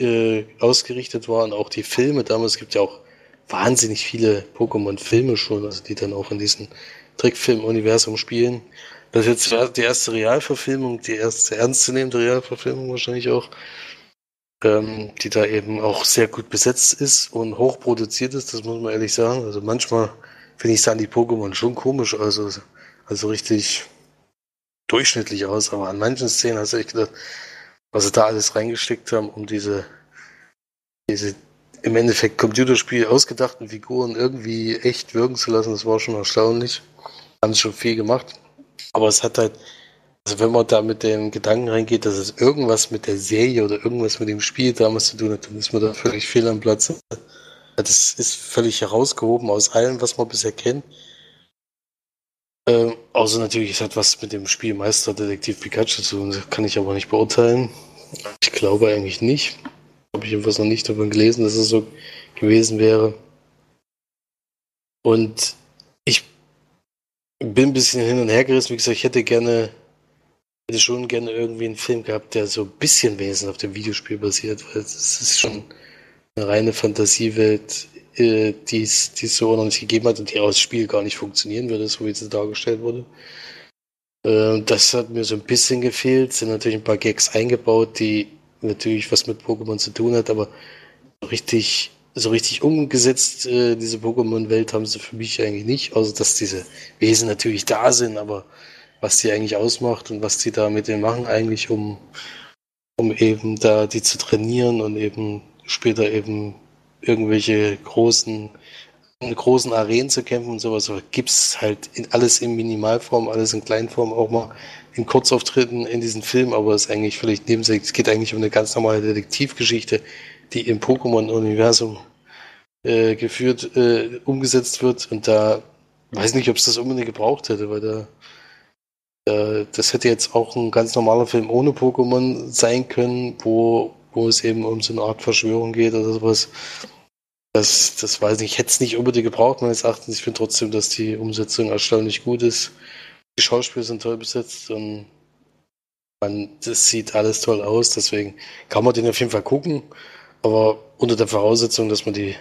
äh, ausgerichtet waren. Auch die Filme damals gibt ja auch wahnsinnig viele Pokémon-Filme schon, also die dann auch in diesem Trickfilm-Universum spielen. Das ist jetzt die erste Realverfilmung, die erste ernstzunehmende Realverfilmung wahrscheinlich auch ähm, die da eben auch sehr gut besetzt ist und hoch produziert ist, das muss man ehrlich sagen. Also manchmal finde ich sahen die Pokémon schon komisch, also, also richtig durchschnittlich aus, aber an manchen Szenen hast du echt gedacht, was sie da alles reingesteckt haben, um diese, diese im Endeffekt Computerspiel ausgedachten Figuren irgendwie echt wirken zu lassen, das war schon erstaunlich. Haben sie schon viel gemacht. Aber es hat halt also wenn man da mit dem Gedanken reingeht, dass es irgendwas mit der Serie oder irgendwas mit dem Spiel damals zu tun hat, dann ist man da völlig fehl am Platz. Das ist völlig herausgehoben aus allem, was man bisher kennt. Ähm, außer natürlich, es hat was mit dem Spiel Meister Detektiv Pikachu zu tun, kann ich aber nicht beurteilen. Ich glaube eigentlich nicht. Habe ich jedenfalls noch nicht davon gelesen, dass es so gewesen wäre. Und bin ein bisschen hin und her gerissen. Wie gesagt, ich hätte gerne hätte schon gerne irgendwie einen Film gehabt, der so ein bisschen wenigstens auf dem Videospiel basiert, weil es ist schon eine reine Fantasiewelt, äh, die es so noch nicht gegeben hat und die aus Spiel gar nicht funktionieren würde, so wie sie dargestellt wurde. Äh, das hat mir so ein bisschen gefehlt, sind natürlich ein paar Gags eingebaut, die natürlich was mit Pokémon zu tun hat, aber richtig so richtig umgesetzt, äh, diese Pokémon-Welt haben sie für mich eigentlich nicht, außer dass diese Wesen natürlich da sind, aber was die eigentlich ausmacht und was die da mit denen machen eigentlich, um, um eben da die zu trainieren und eben später eben irgendwelche großen großen Arenen zu kämpfen und sowas, aber gibt's halt in, alles in Minimalform, alles in Kleinform, auch mal in Kurzauftritten in diesem Film, aber es ist eigentlich völlig nebensächlich. Es geht eigentlich um eine ganz normale Detektivgeschichte, die im Pokémon-Universum äh, geführt, äh, umgesetzt wird und da weiß nicht, ob es das unbedingt gebraucht hätte, weil da das hätte jetzt auch ein ganz normaler Film ohne Pokémon sein können, wo, wo es eben um so eine Art Verschwörung geht oder sowas. Das, das weiß ich, ich hätte es nicht unbedingt gebraucht, meines Erachtens. Ich finde trotzdem, dass die Umsetzung erstaunlich gut ist. Die Schauspieler sind toll besetzt und man, das sieht alles toll aus, deswegen kann man den auf jeden Fall gucken, aber unter der Voraussetzung, dass man die,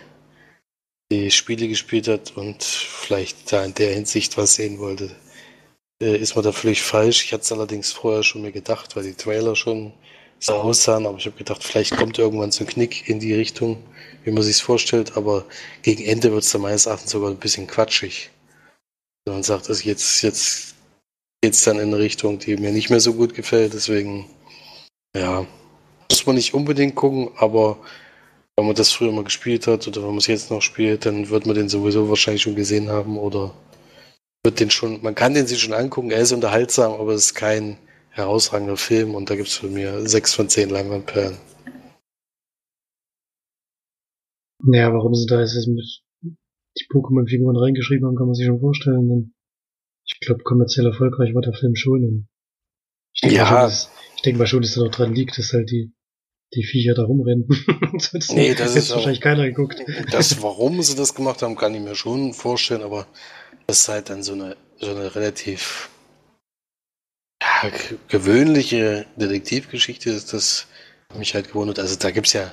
die Spiele gespielt hat und vielleicht da in der Hinsicht was sehen wollte, äh, ist man da völlig falsch. Ich hatte es allerdings vorher schon mir gedacht, weil die Trailer schon so aussahen, aber ich habe gedacht, vielleicht kommt irgendwann so ein Knick in die Richtung, wie man sich vorstellt, aber gegen Ende wird es dann meines Erachtens sogar ein bisschen quatschig. Man sagt, also jetzt, jetzt geht's dann in eine Richtung, die mir nicht mehr so gut gefällt, deswegen, ja, muss man nicht unbedingt gucken, aber wenn man das früher mal gespielt hat oder wenn man es jetzt noch spielt, dann wird man den sowieso wahrscheinlich schon gesehen haben oder wird den schon, man kann den sich schon angucken, er ist unterhaltsam, aber es ist kein herausragender Film und da gibt es von mir sechs von zehn Leinwandperlen. Naja, warum sie da jetzt mit die Pokémon-Figuren reingeschrieben haben, kann man sich schon vorstellen. Denn ich glaube, kommerziell erfolgreich war der Film schon. Ich denke ja. Schon, dass, denke mal schon, dass da noch dran liegt, dass halt die, die Viecher da rumrennen. [laughs] Sonst nee, das ist wahrscheinlich keiner geguckt. Das, [laughs] warum sie das gemacht haben, kann ich mir schon vorstellen, aber das ist halt dann so eine, so eine relativ ja, gewöhnliche Detektivgeschichte ist das mich halt gewundert. Also da gibt's ja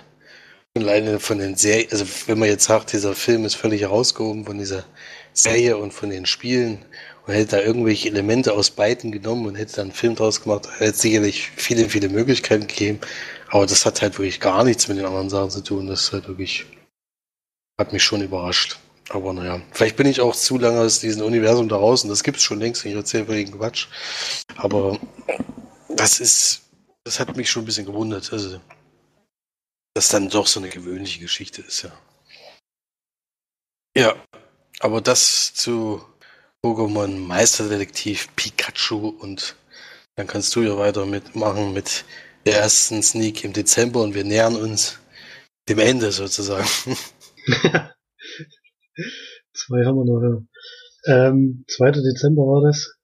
alleine von den Serien, also wenn man jetzt sagt, dieser Film ist völlig herausgehoben von dieser Serie und von den Spielen und hätte da irgendwelche Elemente aus beiden genommen und hätte dann einen Film draus gemacht, hätte sicherlich viele, viele Möglichkeiten gegeben. Aber das hat halt wirklich gar nichts mit den anderen Sachen zu tun. Das halt wirklich, hat mich schon überrascht. Aber naja, vielleicht bin ich auch zu lange aus diesem Universum da und das gibt's schon längst. Ich erzähle völligen Quatsch. Aber das ist, das hat mich schon ein bisschen gewundert. Also, dass dann doch so eine gewöhnliche Geschichte ist, ja. Ja, aber das zu Pokémon Meisterdetektiv Pikachu und dann kannst du ja weiter mitmachen mit der ersten Sneak im Dezember und wir nähern uns dem Ende sozusagen. [laughs] Zwei haben wir noch, ja. Ähm, 2. Dezember war das.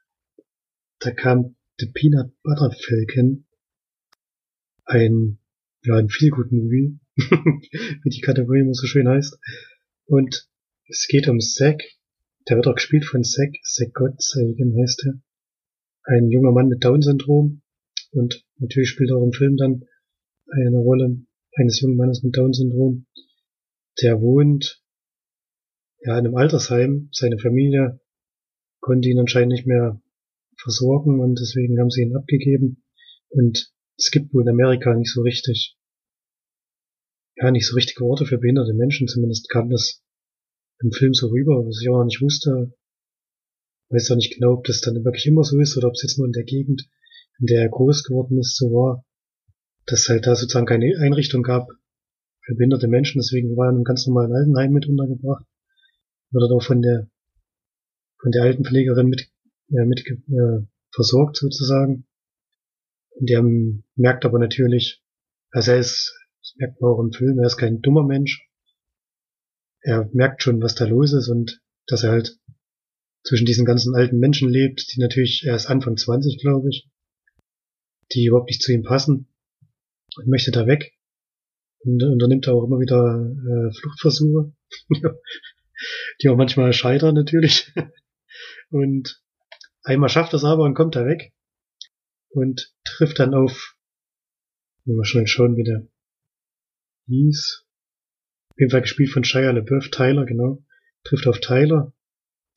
Da kam The Peanut Butter Falcon. Ein, ja, ein viel guten Movie. [laughs] Wie die Kategorie immer so schön heißt. Und es geht um Zack. Der wird auch gespielt von Zack. Zack Gottsagen heißt er. Ein junger Mann mit Down-Syndrom. Und natürlich spielt auch im Film dann eine Rolle eines jungen Mannes mit Down-Syndrom. Der wohnt ja, in einem Altersheim. Seine Familie konnte ihn anscheinend nicht mehr versorgen und deswegen haben sie ihn abgegeben. Und es gibt wohl in Amerika nicht so richtig, ja, nicht so richtige Orte für behinderte Menschen. Zumindest kam das im Film so rüber, was ich auch nicht wusste. Weiß auch nicht genau, ob das dann wirklich immer so ist oder ob es jetzt nur in der Gegend, in der er groß geworden ist, so war, dass halt da sozusagen keine Einrichtung gab für behinderte Menschen. Deswegen war er in einem ganz normalen Altenheim mit untergebracht wird auch von der von der Altenpflegerin mit, äh, mit äh, versorgt sozusagen. Und der merkt aber natürlich, also er ist, das merkt man auch im Film, er ist kein dummer Mensch. Er merkt schon, was da los ist und dass er halt zwischen diesen ganzen alten Menschen lebt, die natürlich, er ist Anfang 20, glaube ich, die überhaupt nicht zu ihm passen und möchte da weg. Und unternimmt er auch immer wieder äh, Fluchtversuche. [laughs] die auch manchmal scheitern natürlich. [laughs] Und einmal schafft es aber und kommt da weg und trifft dann auf, mal schnell schauen, wie der hieß. Auf jeden Fall gespielt von Shia LeBeouf, Tyler, genau. Trifft auf Tyler.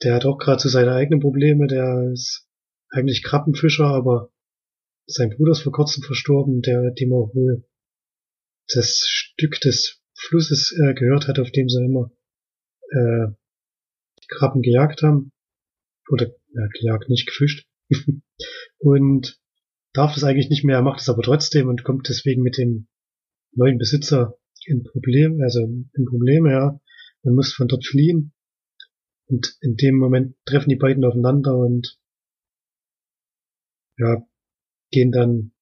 Der hat auch gerade so seine eigenen Probleme, der ist eigentlich Krabbenfischer, aber sein Bruder ist vor kurzem verstorben, der, dem auch wohl das Stück des Flusses äh, gehört hat, auf dem sie immer äh, die Krabben gejagt haben. Oder ja, gejagt, nicht gefischt. [laughs] und darf das eigentlich nicht mehr, er macht es aber trotzdem und kommt deswegen mit dem neuen Besitzer in Problem, also in Probleme, ja, Man muss von dort fliehen. Und in dem Moment treffen die beiden aufeinander und ja, gehen dann,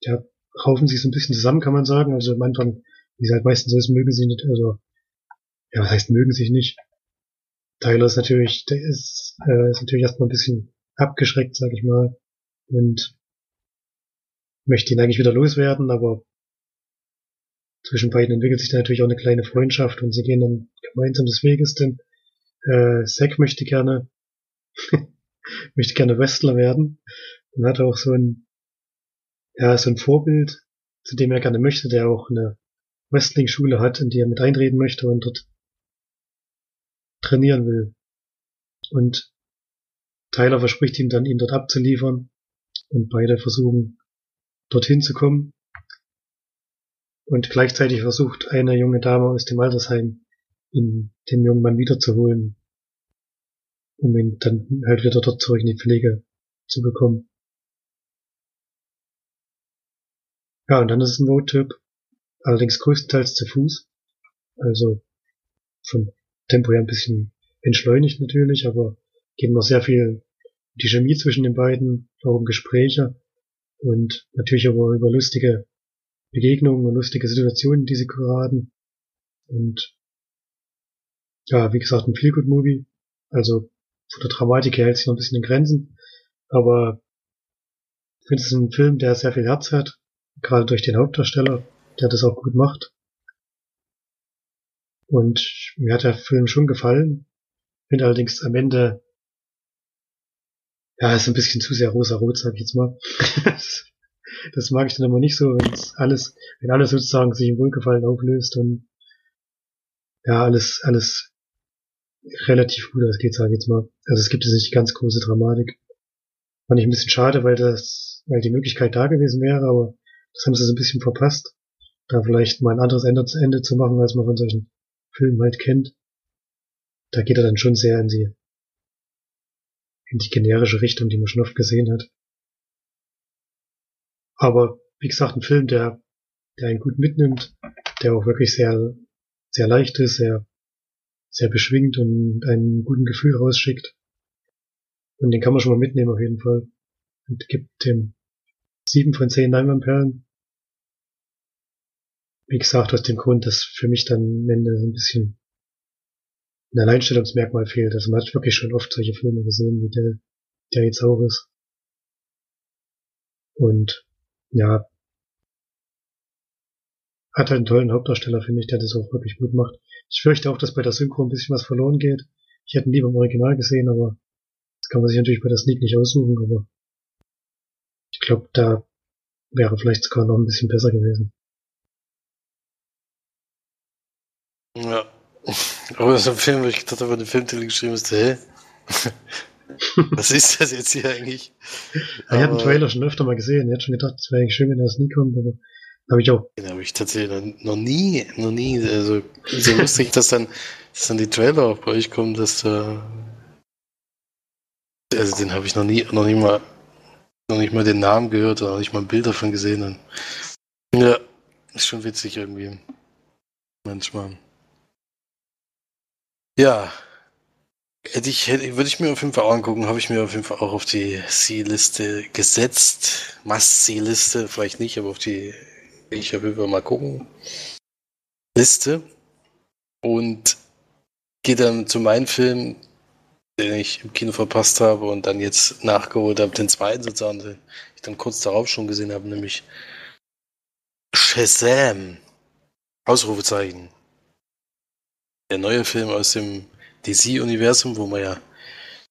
ja, raufen sich so ein bisschen zusammen, kann man sagen. Also am Anfang, wie es halt meistens so ist, mögen sie nicht, also, ja, was heißt mögen sich nicht. Tyler ist natürlich, der ist, äh, ist natürlich erstmal ein bisschen abgeschreckt, sag ich mal, und möchte ihn eigentlich wieder loswerden, aber zwischen beiden entwickelt sich da natürlich auch eine kleine Freundschaft und sie gehen dann gemeinsam des Weges, denn äh, Zack möchte gerne [laughs] möchte gerne Wrestler werden und hat auch so ein ja so ein Vorbild, zu dem er gerne möchte, der auch eine Wrestling-Schule hat, in die er mit eintreten möchte und dort trainieren will. Und Tyler verspricht ihm dann, ihn dort abzuliefern und beide versuchen dorthin zu kommen. Und gleichzeitig versucht eine junge Dame aus dem Altersheim, ihn, den jungen Mann wiederzuholen, um ihn dann halt wieder dort zurück in die Pflege zu bekommen. Ja, und dann ist es ein Roadtrip, allerdings größtenteils zu Fuß, also vom Tempo her ein bisschen entschleunigt natürlich, aber geht noch sehr viel die Chemie zwischen den beiden, auch um Gespräche und natürlich aber über lustige Begegnungen und lustige Situationen, die sie geraten. Und ja, wie gesagt, ein Feel-Good-Movie. Also von der Dramatik her hält sich noch ein bisschen in Grenzen. Aber ich finde es ein Film, der sehr viel Herz hat. Gerade durch den Hauptdarsteller, der das auch gut macht. Und mir hat der Film schon gefallen. Finde allerdings am Ende ja, ist ein bisschen zu sehr rosa-rot, sag ich jetzt mal. [laughs] [laughs] das mag ich dann immer nicht so, wenn alles, wenn alles sozusagen sich im Wohlgefallen auflöst und ja, alles, alles relativ gut ausgeht, sage ich jetzt mal. Also es gibt jetzt nicht ganz große Dramatik. Fand ich ein bisschen schade, weil das, weil die Möglichkeit da gewesen wäre, aber das haben sie so ein bisschen verpasst. Da vielleicht mal ein anderes Ende, Ende zu machen, als man von solchen Filmen halt kennt. Da geht er dann schon sehr in die in die generische Richtung, die man schon oft gesehen hat. Aber wie gesagt, ein Film, der, der einen gut mitnimmt, der auch wirklich sehr, sehr leicht ist, sehr, sehr beschwingt und einen guten Gefühl rausschickt. Und den kann man schon mal mitnehmen auf jeden Fall. Und gibt dem sieben von zehn Leinwandperlen. Wie gesagt, aus dem Grund, dass für mich dann am Ende ein bisschen ein Alleinstellungsmerkmal fehlt. Also man hat wirklich schon oft solche Filme gesehen, wie der, der jetzt auch ist. Und ja, hat halt einen tollen Hauptdarsteller, finde ich, der das auch wirklich gut macht. Ich fürchte auch, dass bei der Synchro ein bisschen was verloren geht. Ich hätte ihn lieber im Original gesehen, aber das kann man sich natürlich bei der Sneak nicht aussuchen, aber ich glaube, da wäre vielleicht sogar noch ein bisschen besser gewesen. Ja, [laughs] aber so ein Film, wo ich gedacht habe, den Filmtitel geschrieben ist, hä? [laughs] Was ist das jetzt hier eigentlich? ich habe den Trailer schon öfter mal gesehen. Ich hätte schon gedacht, es wäre eigentlich schön, wenn das nie kommt, aber habe ich auch. Den habe ich tatsächlich noch nie, noch nie, also so lustig, dass dann, dass dann die Trailer auch bei euch kommen, dass da, also den habe ich noch nie, noch nie mal, noch nicht mal den Namen gehört oder noch nicht mal ein Bild davon gesehen. Und, ja, ist schon witzig irgendwie. Manchmal. Ja. Hätte ich, hätte, würde ich mir auf jeden Fall auch angucken, habe ich mir auf jeden Fall auch auf die C-Liste gesetzt. Must-C-Liste, vielleicht nicht, aber auf die, ich auf jeden mal gucken. Liste. Und gehe dann zu meinem Film, den ich im Kino verpasst habe und dann jetzt nachgeholt habe, den zweiten sozusagen, den ich dann kurz darauf schon gesehen habe, nämlich Shazam. Ausrufezeichen der neue Film aus dem DC-Universum, wo man ja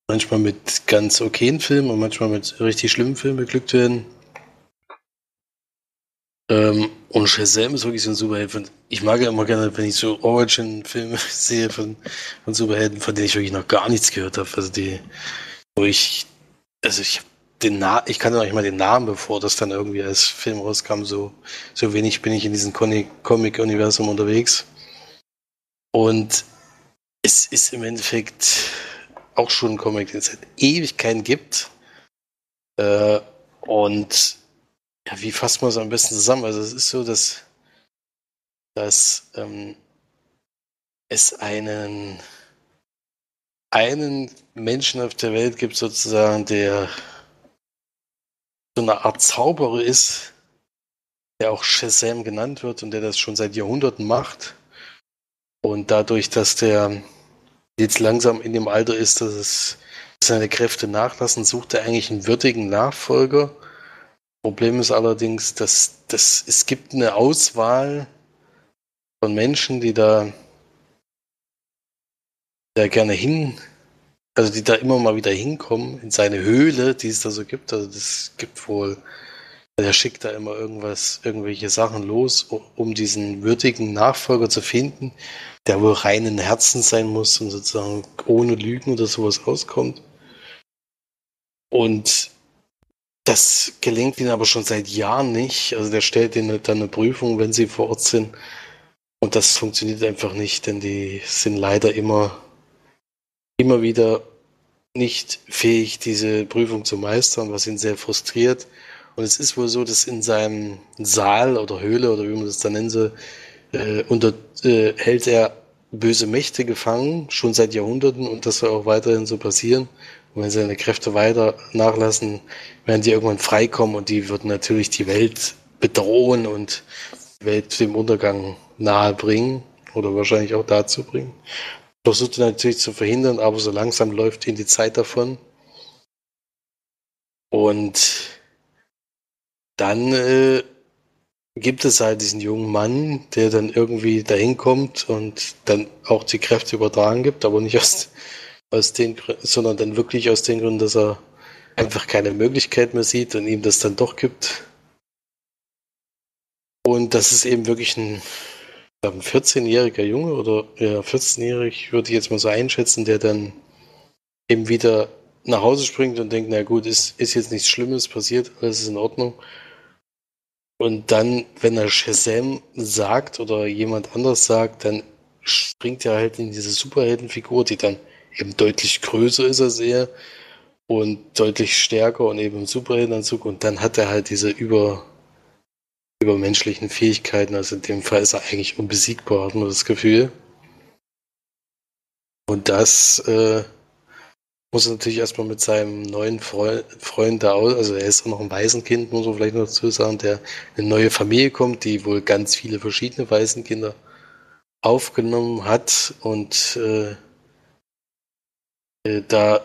manchmal mit ganz okayen Filmen und manchmal mit richtig schlimmen Filmen beglückt werden. Ähm, und Shazam ist wirklich so ein Superheld. Ich mag ja immer gerne, wenn ich so Origin-Filme [laughs] sehe von, von Superhelden, von denen ich wirklich noch gar nichts gehört habe. Also die, wo ich, also ich den Na ich kannte noch nicht mal den Namen, bevor das dann irgendwie als Film rauskam. So, so wenig bin ich in diesem Comic-Universum unterwegs. Und es ist im Endeffekt auch schon ein Comic, den es seit Ewigkeiten gibt. Äh, und ja, wie fasst man es am besten zusammen? Also es ist so, dass, dass ähm, es einen, einen Menschen auf der Welt gibt, sozusagen, der so eine Art Zauberer ist, der auch Shazam genannt wird und der das schon seit Jahrhunderten macht. Und dadurch, dass der jetzt langsam in dem Alter ist, dass es seine Kräfte nachlassen, sucht er eigentlich einen würdigen Nachfolger. Problem ist allerdings, dass, dass es gibt eine Auswahl von Menschen, die da, da gerne hin, also die da immer mal wieder hinkommen in seine Höhle, die es da so gibt. Also das gibt wohl der schickt da immer irgendwas, irgendwelche Sachen los, um diesen würdigen Nachfolger zu finden, der wohl reinen Herzens sein muss und sozusagen ohne Lügen oder sowas auskommt. Und das gelingt ihnen aber schon seit Jahren nicht. Also der stellt ihnen dann eine Prüfung, wenn sie vor Ort sind. Und das funktioniert einfach nicht, denn die sind leider immer, immer wieder nicht fähig, diese Prüfung zu meistern, was ihn sehr frustriert. Und es ist wohl so, dass in seinem Saal oder Höhle oder wie man das dann nennen soll, äh, unter, äh, hält er böse Mächte gefangen, schon seit Jahrhunderten und das soll auch weiterhin so passieren. Und wenn seine Kräfte weiter nachlassen, werden die irgendwann freikommen und die würden natürlich die Welt bedrohen und die Welt dem Untergang nahe bringen oder wahrscheinlich auch dazu bringen. Versucht er natürlich zu verhindern, aber so langsam läuft ihm die Zeit davon. Und dann äh, gibt es halt diesen jungen Mann, der dann irgendwie dahin kommt und dann auch die Kräfte übertragen gibt, aber nicht aus, aus den Gründen, sondern dann wirklich aus den Gründen, dass er einfach keine Möglichkeit mehr sieht und ihm das dann doch gibt. Und das ist eben wirklich ein, ein 14-jähriger Junge oder ja, 14-jährig würde ich jetzt mal so einschätzen, der dann eben wieder nach Hause springt und denkt, na gut, ist, ist jetzt nichts Schlimmes passiert, alles ist in Ordnung. Und dann, wenn er Shazam sagt oder jemand anders sagt, dann springt er halt in diese Superheldenfigur, die dann eben deutlich größer ist als er und deutlich stärker und eben im Superheldenanzug. Und dann hat er halt diese über, übermenschlichen Fähigkeiten. Also in dem Fall ist er eigentlich unbesiegbar, hat man das Gefühl. Und das äh, muss natürlich erstmal mit seinem neuen Freund, Freund da aus, also er ist auch noch ein Waisenkind, muss man vielleicht noch dazu sagen, der eine neue Familie kommt, die wohl ganz viele verschiedene Waisenkinder aufgenommen hat und äh, äh, da,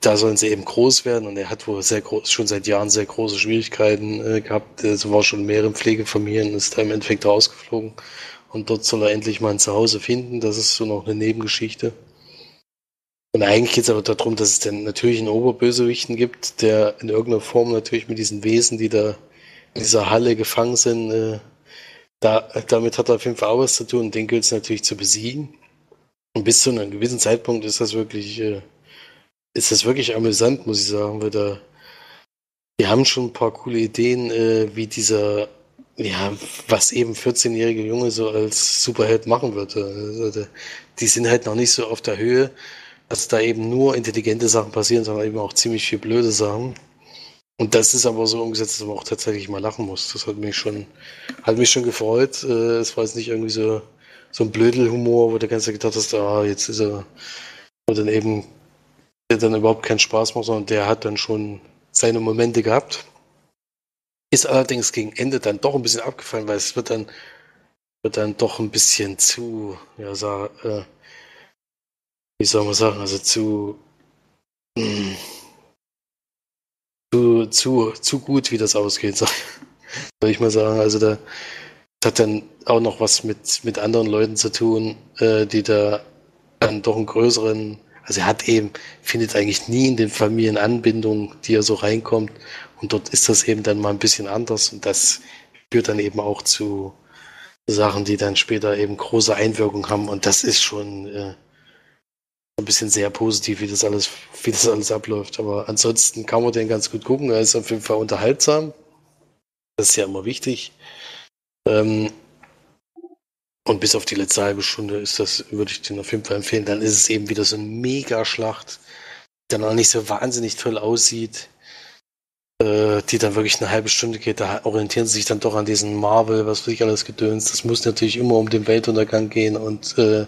da sollen sie eben groß werden und er hat wohl sehr groß, schon seit Jahren sehr große Schwierigkeiten äh, gehabt. Er war schon in mehreren Pflegefamilien, ist da im Endeffekt rausgeflogen und dort soll er endlich mal ein Zuhause finden. Das ist so noch eine Nebengeschichte. Und eigentlich geht es aber darum, dass es dann natürlich einen Oberbösewichten gibt, der in irgendeiner Form natürlich mit diesen Wesen, die da in dieser Halle gefangen sind, äh, da, damit hat er auf jeden Fall auch was zu tun den gilt es natürlich zu besiegen. Und bis zu einem gewissen Zeitpunkt ist das wirklich, äh, ist das wirklich amüsant, muss ich sagen, weil da, die haben schon ein paar coole Ideen, äh, wie dieser, ja, was eben 14-jährige Junge so als Superheld machen würde. Also, die sind halt noch nicht so auf der Höhe dass da eben nur intelligente Sachen passieren, sondern eben auch ziemlich viel blöde Sachen. Und das ist aber so umgesetzt, dass man auch tatsächlich mal lachen muss. Das hat mich schon, hat mich schon gefreut. Äh, es war jetzt nicht irgendwie so, so ein Blödelhumor, wo du ganz gedacht hast, ah, jetzt ist er, wo dann eben, der dann überhaupt keinen Spaß macht, sondern der hat dann schon seine Momente gehabt. Ist allerdings gegen Ende dann doch ein bisschen abgefallen, weil es wird dann, wird dann doch ein bisschen zu, ja, sag, äh, wie soll man sagen, also zu, mh, hm, zu, zu, zu gut, wie das ausgeht, soll ich mal sagen. Also da hat dann auch noch was mit, mit anderen Leuten zu tun, äh, die da dann doch einen größeren, also er hat eben, findet eigentlich nie in den Familien Anbindung, die er so reinkommt. Und dort ist das eben dann mal ein bisschen anders und das führt dann eben auch zu Sachen, die dann später eben große Einwirkung haben. Und das ist schon, äh, ein bisschen sehr positiv, wie das alles, wie das alles abläuft. Aber ansonsten kann man den ganz gut gucken. Er ist auf jeden Fall unterhaltsam. Das ist ja immer wichtig. Ähm, und bis auf die letzte halbe Stunde ist das, würde ich den auf jeden Fall empfehlen. Dann ist es eben wieder so eine Mega-Schlacht, die dann auch nicht so wahnsinnig toll aussieht, äh, die dann wirklich eine halbe Stunde geht. Da orientieren sie sich dann doch an diesen Marvel, was weiß ich alles gedöns. Das muss natürlich immer um den Weltuntergang gehen und äh,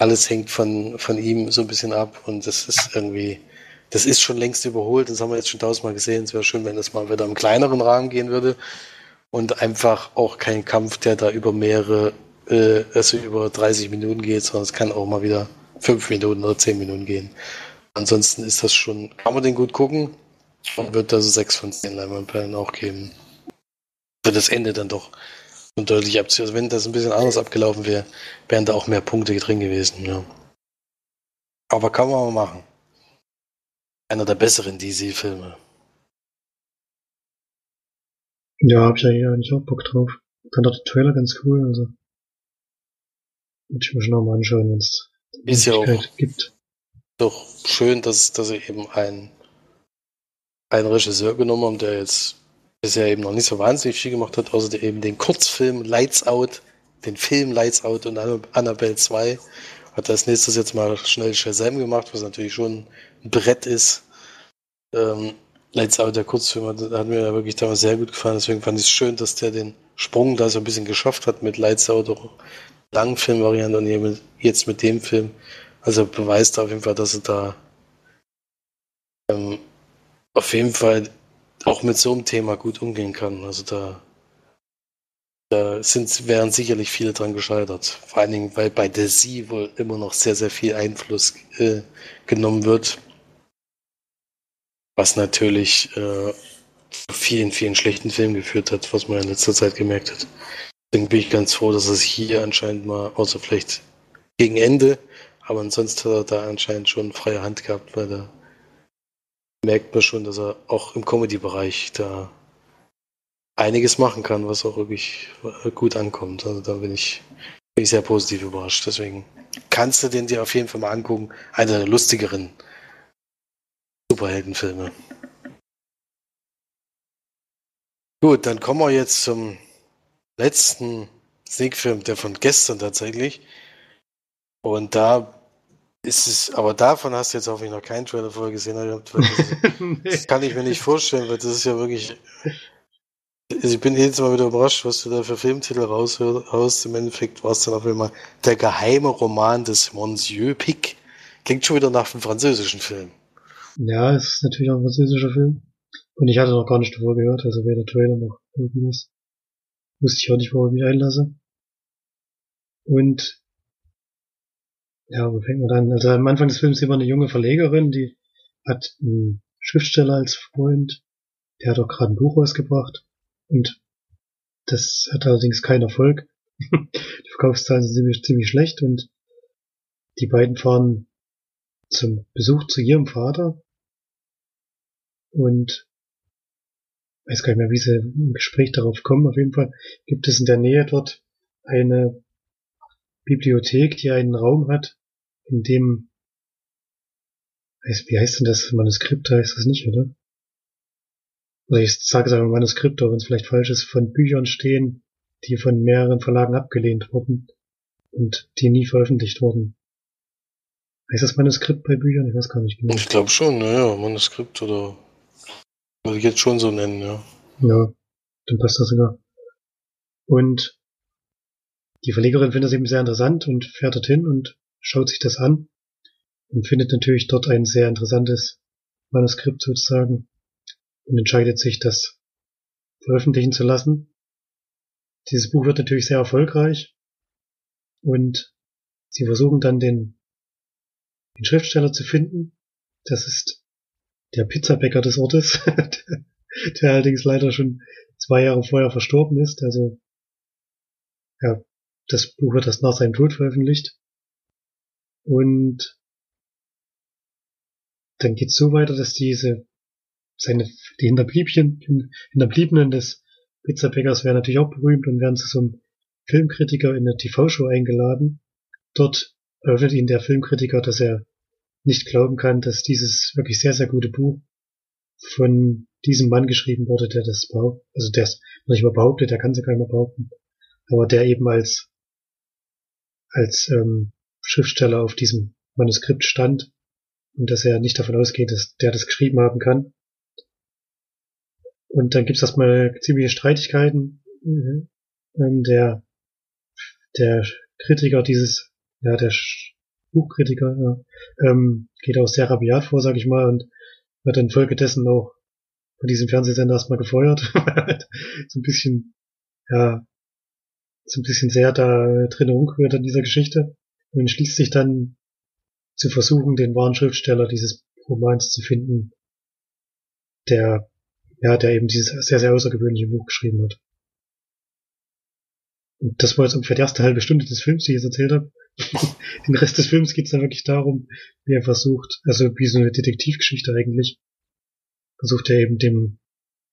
alles hängt von, von ihm so ein bisschen ab und das ist irgendwie, das ist schon längst überholt, das haben wir jetzt schon tausendmal gesehen. Es wäre schön, wenn das mal wieder im kleineren Rahmen gehen würde und einfach auch kein Kampf, der da über mehrere, äh, also über 30 Minuten geht, sondern es kann auch mal wieder fünf Minuten oder zehn Minuten gehen. Ansonsten ist das schon, kann man den gut gucken und wird also sechs von zehn Leinwandperlen auch geben. Für das Ende dann doch und deutlich abziehen. Also wenn das ein bisschen anders abgelaufen wäre, wären da auch mehr Punkte drin gewesen, ja. Aber kann man mal machen. Einer der besseren DC-Filme. Ja, hab ich ja hier eigentlich auch Bock drauf. Fand auch der Trailer ganz cool, also. Würde ich mir schon nochmal anschauen, wenn es ist ja auch gibt. Doch schön, dass, dass sie eben einen, einen Regisseur genommen haben, der jetzt bisher eben noch nicht so wahnsinnig viel gemacht hat, außer eben den Kurzfilm Lights Out, den Film Lights Out und Annabelle 2. Hat als nächstes jetzt mal schnell Shazam gemacht, was natürlich schon ein Brett ist. Ähm, Lights Out, der Kurzfilm, hat, hat mir ja wirklich damals sehr gut gefallen. Deswegen fand ich es schön, dass der den Sprung da so ein bisschen geschafft hat mit Lights Out, auch Langfilmvariante und jetzt mit dem Film. Also beweist auf jeden Fall, dass er da ähm, auf jeden Fall auch mit so einem Thema gut umgehen kann. Also da, da sind, wären sicherlich viele dran gescheitert. Vor allen Dingen, weil bei der Sie wohl immer noch sehr, sehr viel Einfluss äh, genommen wird. Was natürlich äh, zu vielen, vielen schlechten Filmen geführt hat, was man in letzter Zeit gemerkt hat. Deswegen bin ich ganz froh, dass sich hier anscheinend mal, außer vielleicht gegen Ende, aber ansonsten hat er da anscheinend schon freie Hand gehabt, weil er merkt man schon, dass er auch im Comedy-Bereich da einiges machen kann, was auch wirklich gut ankommt. Also da bin ich, bin ich sehr positiv überrascht. Deswegen kannst du den dir auf jeden Fall mal angucken. Einer der lustigeren Superheldenfilme. Gut, dann kommen wir jetzt zum letzten Sneak-Film, der von gestern tatsächlich. Und da ist es, aber davon hast du jetzt hoffentlich noch keinen Trailer vorher gesehen. [laughs] Das, nee. das kann ich mir nicht vorstellen, weil das ist ja wirklich. Also ich bin jedes Mal wieder überrascht, was du da für Filmtitel raushaust. Im Endeffekt war es dann auf einmal der geheime Roman des Monsieur Pic. Klingt schon wieder nach einem französischen Film. Ja, es ist natürlich auch ein französischer Film. Und ich hatte noch gar nicht davor gehört, also wer der Trailer noch irgendwas. Wusste ich auch nicht, worauf ich mich einlasse. Und ja, wo fängt man dann? Also am Anfang des Films sieht man eine junge Verlegerin, die hat einen Schriftsteller als Freund, der hat auch gerade ein Buch rausgebracht und das hat allerdings keinen Erfolg. [laughs] die Verkaufszahlen sind ziemlich, ziemlich schlecht und die beiden fahren zum Besuch zu ihrem Vater und weiß gar nicht mehr, wie sie im Gespräch darauf kommen. Auf jeden Fall gibt es in der Nähe dort eine Bibliothek, die einen Raum hat, in dem, wie heißt denn das Manuskript, heißt das nicht, oder? Oder ich sage es einfach Manuskript, auch wenn es vielleicht falsch ist, von Büchern stehen, die von mehreren Verlagen abgelehnt wurden und die nie veröffentlicht wurden. Heißt das Manuskript bei Büchern? Ich weiß gar nicht genau. Ich glaube schon, naja, Manuskript oder würde ich jetzt schon so nennen, ja. Ja, dann passt das sogar. Und die Verlegerin findet das eben sehr interessant und fährt dorthin und schaut sich das an und findet natürlich dort ein sehr interessantes Manuskript sozusagen und entscheidet sich, das veröffentlichen zu lassen. Dieses Buch wird natürlich sehr erfolgreich und sie versuchen dann den, den Schriftsteller zu finden. Das ist der Pizzabäcker des Ortes, [laughs] der, allerdings leider schon zwei Jahre vorher verstorben ist. Also ja, das Buch wird erst nach seinem Tod veröffentlicht. Und dann geht's so weiter, dass diese seine die Hinterbliebchen, Hinterbliebenen des Pizzabäckers werden natürlich auch berühmt und werden zu so einem Filmkritiker in eine TV-Show eingeladen. Dort eröffnet ihnen der Filmkritiker, dass er nicht glauben kann, dass dieses wirklich sehr, sehr gute Buch von diesem Mann geschrieben wurde, der das behauptet, also der es nicht mal behauptet, der kann es ja keiner behaupten, aber der eben als, als ähm, Schriftsteller auf diesem Manuskript stand und dass er nicht davon ausgeht, dass der das geschrieben haben kann. Und dann gibt es erstmal ziemliche Streitigkeiten. Mhm. Ähm, der, der Kritiker dieses, ja, der Buchkritiker, ja, ähm, geht auch sehr rabiat vor, sag ich mal, und wird dann folgedessen auch von diesem Fernsehsender erstmal gefeuert. [laughs] so ein bisschen, ja, so ein bisschen sehr da drin umgerührt an dieser Geschichte und entschließt sich dann zu versuchen, den wahren Schriftsteller dieses Romans zu finden, der, ja, der eben dieses sehr, sehr außergewöhnliche Buch geschrieben hat. Und das war jetzt ungefähr die erste halbe Stunde des Films, die ich jetzt erzählt habe. [laughs] Den Rest des Films geht es dann wirklich darum, wie er versucht, also wie so eine Detektivgeschichte eigentlich, versucht er eben dem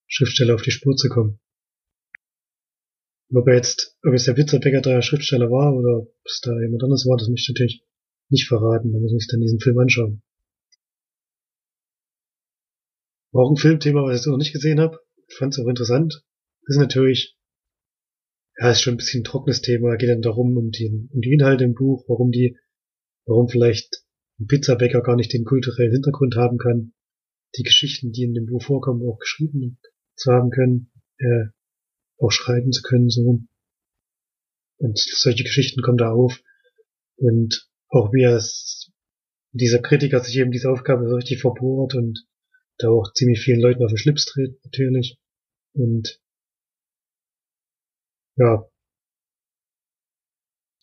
Schriftsteller auf die Spur zu kommen. Ob er jetzt, ob es der Witzerbecker der Schriftsteller war oder ob es da jemand anderes war, das möchte ich natürlich nicht verraten, da muss man sich dann diesen Film anschauen. Auch ein Filmthema, was ich jetzt noch nicht gesehen habe, ich fand es auch interessant, das ist natürlich ja, ist schon ein bisschen ein trockenes Thema. Geht dann darum, um die, um die Inhalte im Buch, warum die, warum vielleicht ein Pizzabäcker gar nicht den kulturellen Hintergrund haben kann, die Geschichten, die in dem Buch vorkommen, auch geschrieben zu haben können, äh, auch schreiben zu können, so. Und solche Geschichten kommen da auf. Und auch wie es, dieser Kritiker sich eben diese Aufgabe so richtig verbohrt und da auch ziemlich vielen Leuten auf den Schlips dreht, natürlich. Und ja.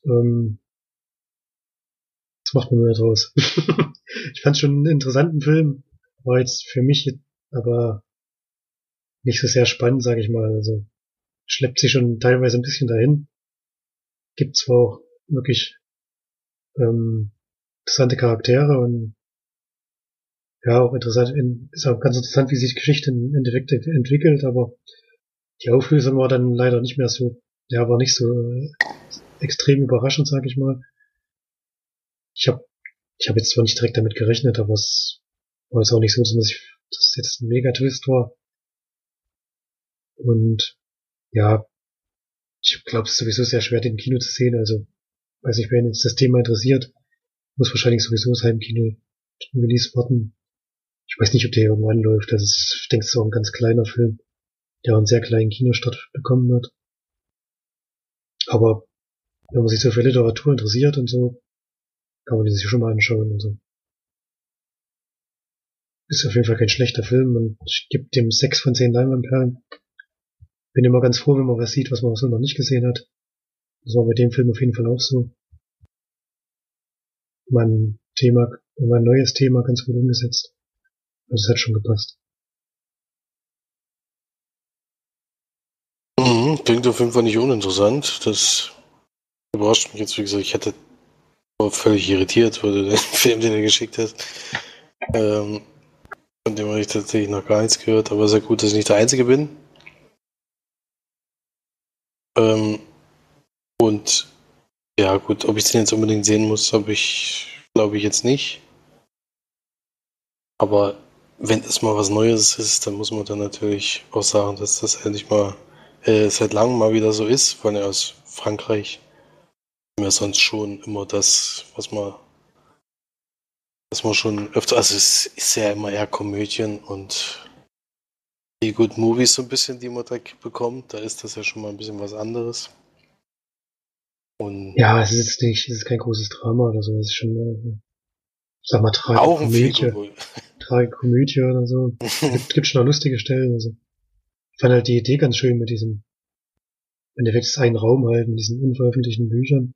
Ähm, was macht man mehr draus? [laughs] ich fand schon einen interessanten Film, war jetzt für mich aber nicht so sehr spannend, sage ich mal. Also schleppt sich schon teilweise ein bisschen dahin. Gibt zwar auch wirklich ähm, interessante Charaktere und ja, auch interessant, ist auch ganz interessant, wie sich Geschichte im Endeffekt entwickelt, aber die Auflösung war dann leider nicht mehr so ja, war nicht so äh, extrem überraschend, sag ich mal. Ich habe ich hab jetzt zwar nicht direkt damit gerechnet, aber es war jetzt auch nicht so, dass ich, das jetzt ein Mega-Twist war. Und ja, ich glaube, es ist sowieso sehr schwer, den Kino zu sehen. Also, weiß nicht, wer jetzt das Thema interessiert, muss wahrscheinlich sowieso das Heimkino Release warten. Ich weiß nicht, ob der irgendwann läuft. Das ist, ich denke, es ist auch ein ganz kleiner Film, der einen sehr kleinen Kinostart bekommen hat. Aber wenn man sich so für Literatur interessiert und so, kann man die sich schon mal anschauen und so. Ist auf jeden Fall kein schlechter Film und ich gebe dem sechs von zehn Leinwandperlen. Bin immer ganz froh, wenn man was sieht, was man so noch nicht gesehen hat. Das war bei dem Film auf jeden Fall auch so. Mein Thema, mein neues Thema ganz gut umgesetzt. Also es hat schon gepasst. klingt auf jeden Fall nicht uninteressant. Das überrascht mich jetzt, wie gesagt, ich hätte völlig irritiert, weil du den [laughs] Film, den du geschickt hast. Ähm, von dem habe ich tatsächlich noch gar nichts gehört, aber sehr gut, dass ich nicht der Einzige bin. Ähm, und ja, gut, ob ich den jetzt unbedingt sehen muss, habe ich, glaube ich, jetzt nicht. Aber wenn es mal was Neues ist, dann muss man dann natürlich auch sagen, dass das endlich mal äh, seit langem mal wieder so ist, vor allem aus Frankreich. Mir sonst schon immer das, was man, was man schon öfter, also es ist ja immer eher Komödien und die Good Movies so ein bisschen, die man da bekommt, da ist das ja schon mal ein bisschen was anderes. Und ja, es ist jetzt nicht, es ist kein großes Drama oder so, es ist schon, sag mal, Tragikomödie. [laughs] Tragikomödie oder so. gibt, gibt schon lustige Stellen, also. Ich fand halt die Idee ganz schön mit diesem, im Endeffekt ist ein Raum halt mit diesen unveröffentlichten Büchern.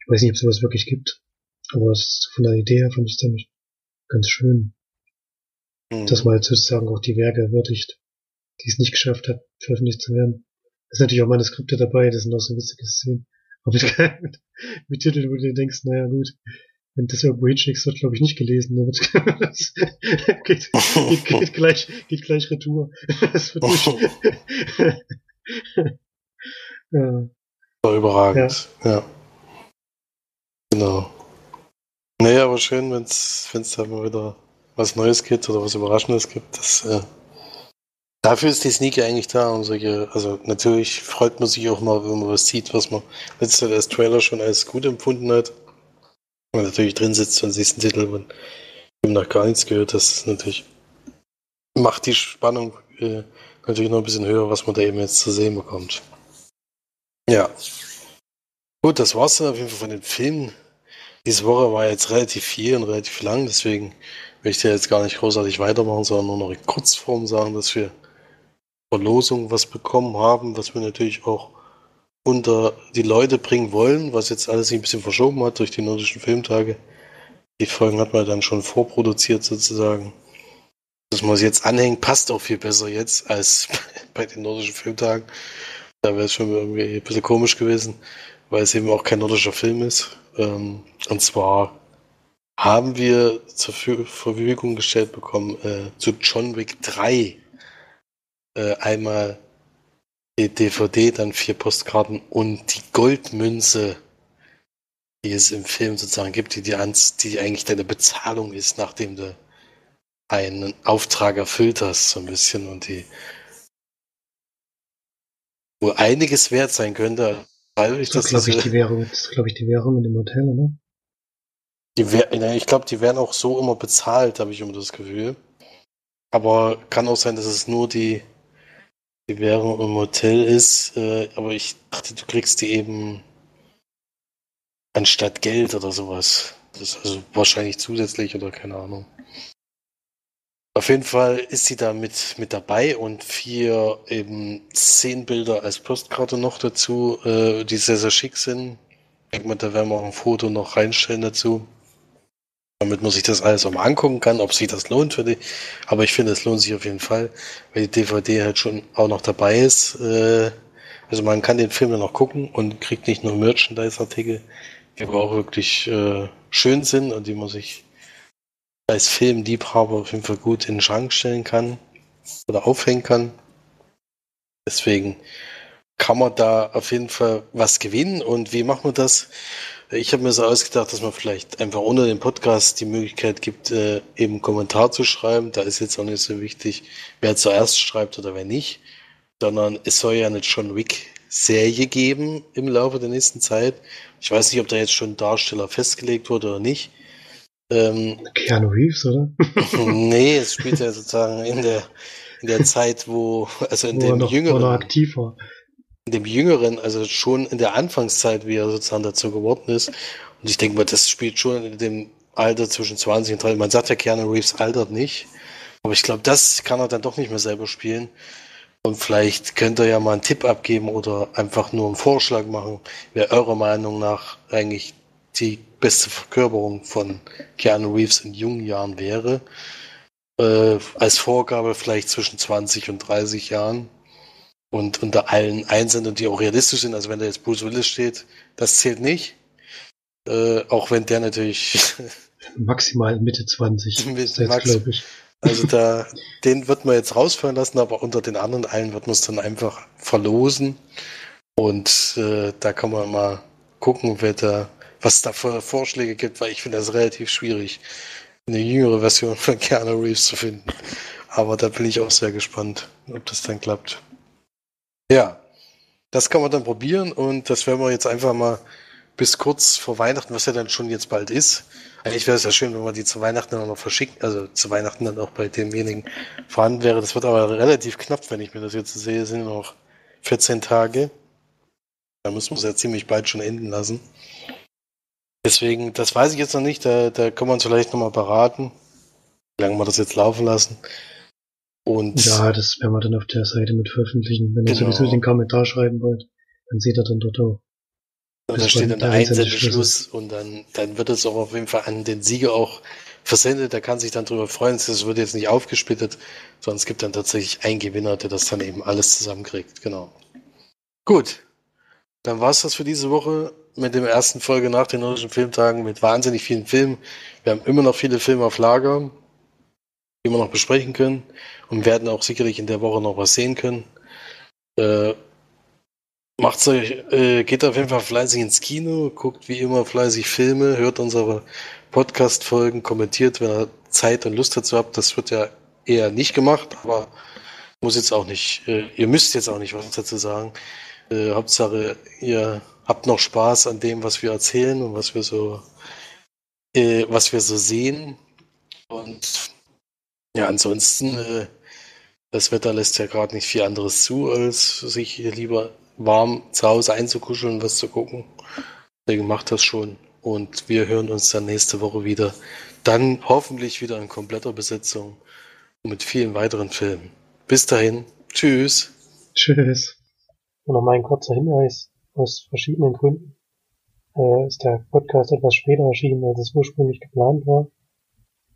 Ich weiß nicht, ob es sowas wirklich gibt, aber von der Idee her fand ich es dann ganz schön. Mhm. Dass man halt sozusagen auch die Werke wirklich, die es nicht geschafft hat, veröffentlicht zu werden. Da sind natürlich auch Manuskripte dabei, das sind auch so witzige Szenen. Aber mit, [laughs] mit, mit Titeln, wo du dir denkst, naja gut, wenn das irgendwo hinschickst, wird glaube ich nicht gelesen. Damit [laughs] das geht, geht, geht, gleich, geht gleich Retour. [laughs] Das wird nicht. ja. War überragend. Ja. ja. Genau. Naja, aber schön, wenn es da mal wieder was Neues gibt oder was Überraschendes gibt. Das, äh, dafür ist die Sneaker eigentlich da, um solche, also natürlich freut man sich auch mal, wenn man was sieht, was man letztes als Trailer schon als gut empfunden hat. Wenn man natürlich drin sitzt und siehst einen Titel und noch gar nichts gehört, das ist natürlich macht die Spannung äh, natürlich noch ein bisschen höher, was man da eben jetzt zu sehen bekommt. Ja. Gut, das war's dann auf jeden Fall von den Filmen. Diese Woche war jetzt relativ viel und relativ lang, deswegen möchte ich jetzt gar nicht großartig weitermachen, sondern nur noch in Kurzform sagen, dass wir Verlosung was bekommen haben, was wir natürlich auch unter die Leute bringen wollen, was jetzt alles sich ein bisschen verschoben hat durch die nordischen Filmtage. Die Folgen hat man dann schon vorproduziert sozusagen. Dass man es jetzt anhängt, passt auch viel besser jetzt als [laughs] bei den nordischen Filmtagen. Da wäre es schon irgendwie ein bisschen komisch gewesen, weil es eben auch kein nordischer Film ist. Ähm, und zwar haben wir zur Verfügung gestellt bekommen äh, zu John Wick 3 äh, einmal die DVD, dann vier Postkarten und die Goldmünze, die es im Film sozusagen gibt, die, die, die eigentlich deine Bezahlung ist, nachdem du einen Auftrag erfüllt hast, so ein bisschen und die wo einiges wert sein könnte. Weil ich das glaube ich die Währung, das glaube ich die Währung in dem Hotel, oder? Die, ich glaube, die werden auch so immer bezahlt, habe ich immer das Gefühl. Aber kann auch sein, dass es nur die, die Währung im Hotel ist. Äh, aber ich dachte, du kriegst die eben anstatt Geld oder sowas. Das ist also wahrscheinlich zusätzlich oder keine Ahnung. Auf jeden Fall ist sie da mit, mit dabei und vier eben zehn Bilder als Postkarte noch dazu, äh, die sehr, sehr schick sind. Ich denke mal, da werden wir auch ein Foto noch reinstellen dazu. Damit man sich das alles auch mal angucken kann, ob sich das lohnt für die. Aber ich finde, es lohnt sich auf jeden Fall, weil die DVD halt schon auch noch dabei ist. Äh, also man kann den Film dann noch gucken und kriegt nicht nur Merchandise-Artikel, die aber auch wirklich äh, schön sind und die man sich als Filmliebhaber auf jeden Fall gut in den Schrank stellen kann oder aufhängen kann. Deswegen kann man da auf jeden Fall was gewinnen. Und wie machen wir das? Ich habe mir so ausgedacht, dass man vielleicht einfach unter dem Podcast die Möglichkeit gibt, äh, eben einen Kommentar zu schreiben. Da ist jetzt auch nicht so wichtig, wer zuerst schreibt oder wer nicht, sondern es soll ja eine John Wick Serie geben im Laufe der nächsten Zeit. Ich weiß nicht, ob da jetzt schon Darsteller festgelegt wurde oder nicht. Ähm, Keanu Reeves, oder? [laughs] nee, es spielt ja sozusagen in der, in der Zeit, wo, also in wo dem noch, jüngeren. aktiv war. Dem jüngeren, also schon in der Anfangszeit, wie er sozusagen dazu geworden ist. Und ich denke mal, das spielt schon in dem Alter zwischen 20 und 30. Man sagt ja, Keanu Reeves altert nicht. Aber ich glaube, das kann er dann doch nicht mehr selber spielen. Und vielleicht könnt ihr ja mal einen Tipp abgeben oder einfach nur einen Vorschlag machen, wer eurer Meinung nach eigentlich die beste Verkörperung von Keanu Reeves in jungen Jahren wäre. Äh, als Vorgabe vielleicht zwischen 20 und 30 Jahren. Und unter allen Einsendern, die auch realistisch sind, also wenn da jetzt Bruce Willis steht, das zählt nicht. Äh, auch wenn der natürlich. [laughs] Maximal Mitte 20. Mitte Max, ich. Also da, [laughs] den wird man jetzt rausfallen lassen, aber unter den anderen allen wird man es dann einfach verlosen. Und äh, da kann man mal gucken, wer da was da für Vorschläge gibt, weil ich finde das relativ schwierig, eine jüngere Version von Keanu Reeves zu finden. Aber da bin ich auch sehr gespannt, ob das dann klappt. Ja, das kann man dann probieren und das werden wir jetzt einfach mal bis kurz vor Weihnachten, was ja dann schon jetzt bald ist. Eigentlich wäre es ja schön, wenn wir die zu Weihnachten dann noch verschicken, also zu Weihnachten dann auch bei demjenigen vorhanden wäre. Das wird aber relativ knapp, wenn ich mir das jetzt sehe, sind noch 14 Tage. Da müssen wir es ja ziemlich bald schon enden lassen. Deswegen, das weiß ich jetzt noch nicht, da, da können wir uns vielleicht nochmal beraten, wie lange wir das jetzt laufen lassen. Und ja, das werden wir dann auf der Seite mit veröffentlichen. Wenn ihr genau. sowieso den Kommentar schreiben wollt, dann seht ihr dann dort auch. Und da steht dann der Einsendeschluss und dann, dann wird es auch auf jeden Fall an den Sieger auch versendet. Der kann sich dann darüber freuen. Das wird jetzt nicht aufgesplittet, sondern es gibt dann tatsächlich einen Gewinner, der das dann eben alles zusammenkriegt. Genau. Gut. Dann war es das für diese Woche mit dem ersten Folge nach den nordischen Filmtagen mit wahnsinnig vielen Filmen. Wir haben immer noch viele Filme auf Lager, die wir noch besprechen können und werden auch sicherlich in der Woche noch was sehen können. Äh, macht's euch, äh, geht auf jeden Fall fleißig ins Kino, guckt wie immer fleißig Filme, hört unsere Podcast-Folgen, kommentiert, wenn ihr Zeit und Lust dazu habt. Das wird ja eher nicht gemacht, aber muss jetzt auch nicht, äh, ihr müsst jetzt auch nicht was dazu sagen. Äh, Hauptsache, ihr habt noch Spaß an dem, was wir erzählen und was wir so, äh, was wir so sehen. Und ja, ansonsten, äh, das Wetter lässt ja gerade nicht viel anderes zu, als sich lieber warm zu Hause einzukuscheln und was zu gucken. Deswegen macht das schon. Und wir hören uns dann nächste Woche wieder. Dann hoffentlich wieder in kompletter Besetzung und mit vielen weiteren Filmen. Bis dahin. Tschüss. Tschüss. Und noch mal ein kurzer Hinweis. Aus verschiedenen Gründen äh, ist der Podcast etwas später erschienen, als es ursprünglich geplant war.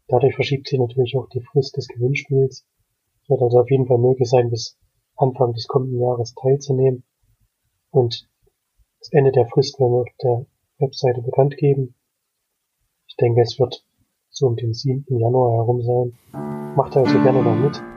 Dadurch verschiebt sich natürlich auch die Frist des Gewinnspiels. Es wird also auf jeden Fall möglich sein, bis Anfang des kommenden Jahres teilzunehmen. Und das Ende der Frist werden wir auf der Webseite bekannt geben. Ich denke, es wird so um den 7. Januar herum sein. Macht also gerne noch mit.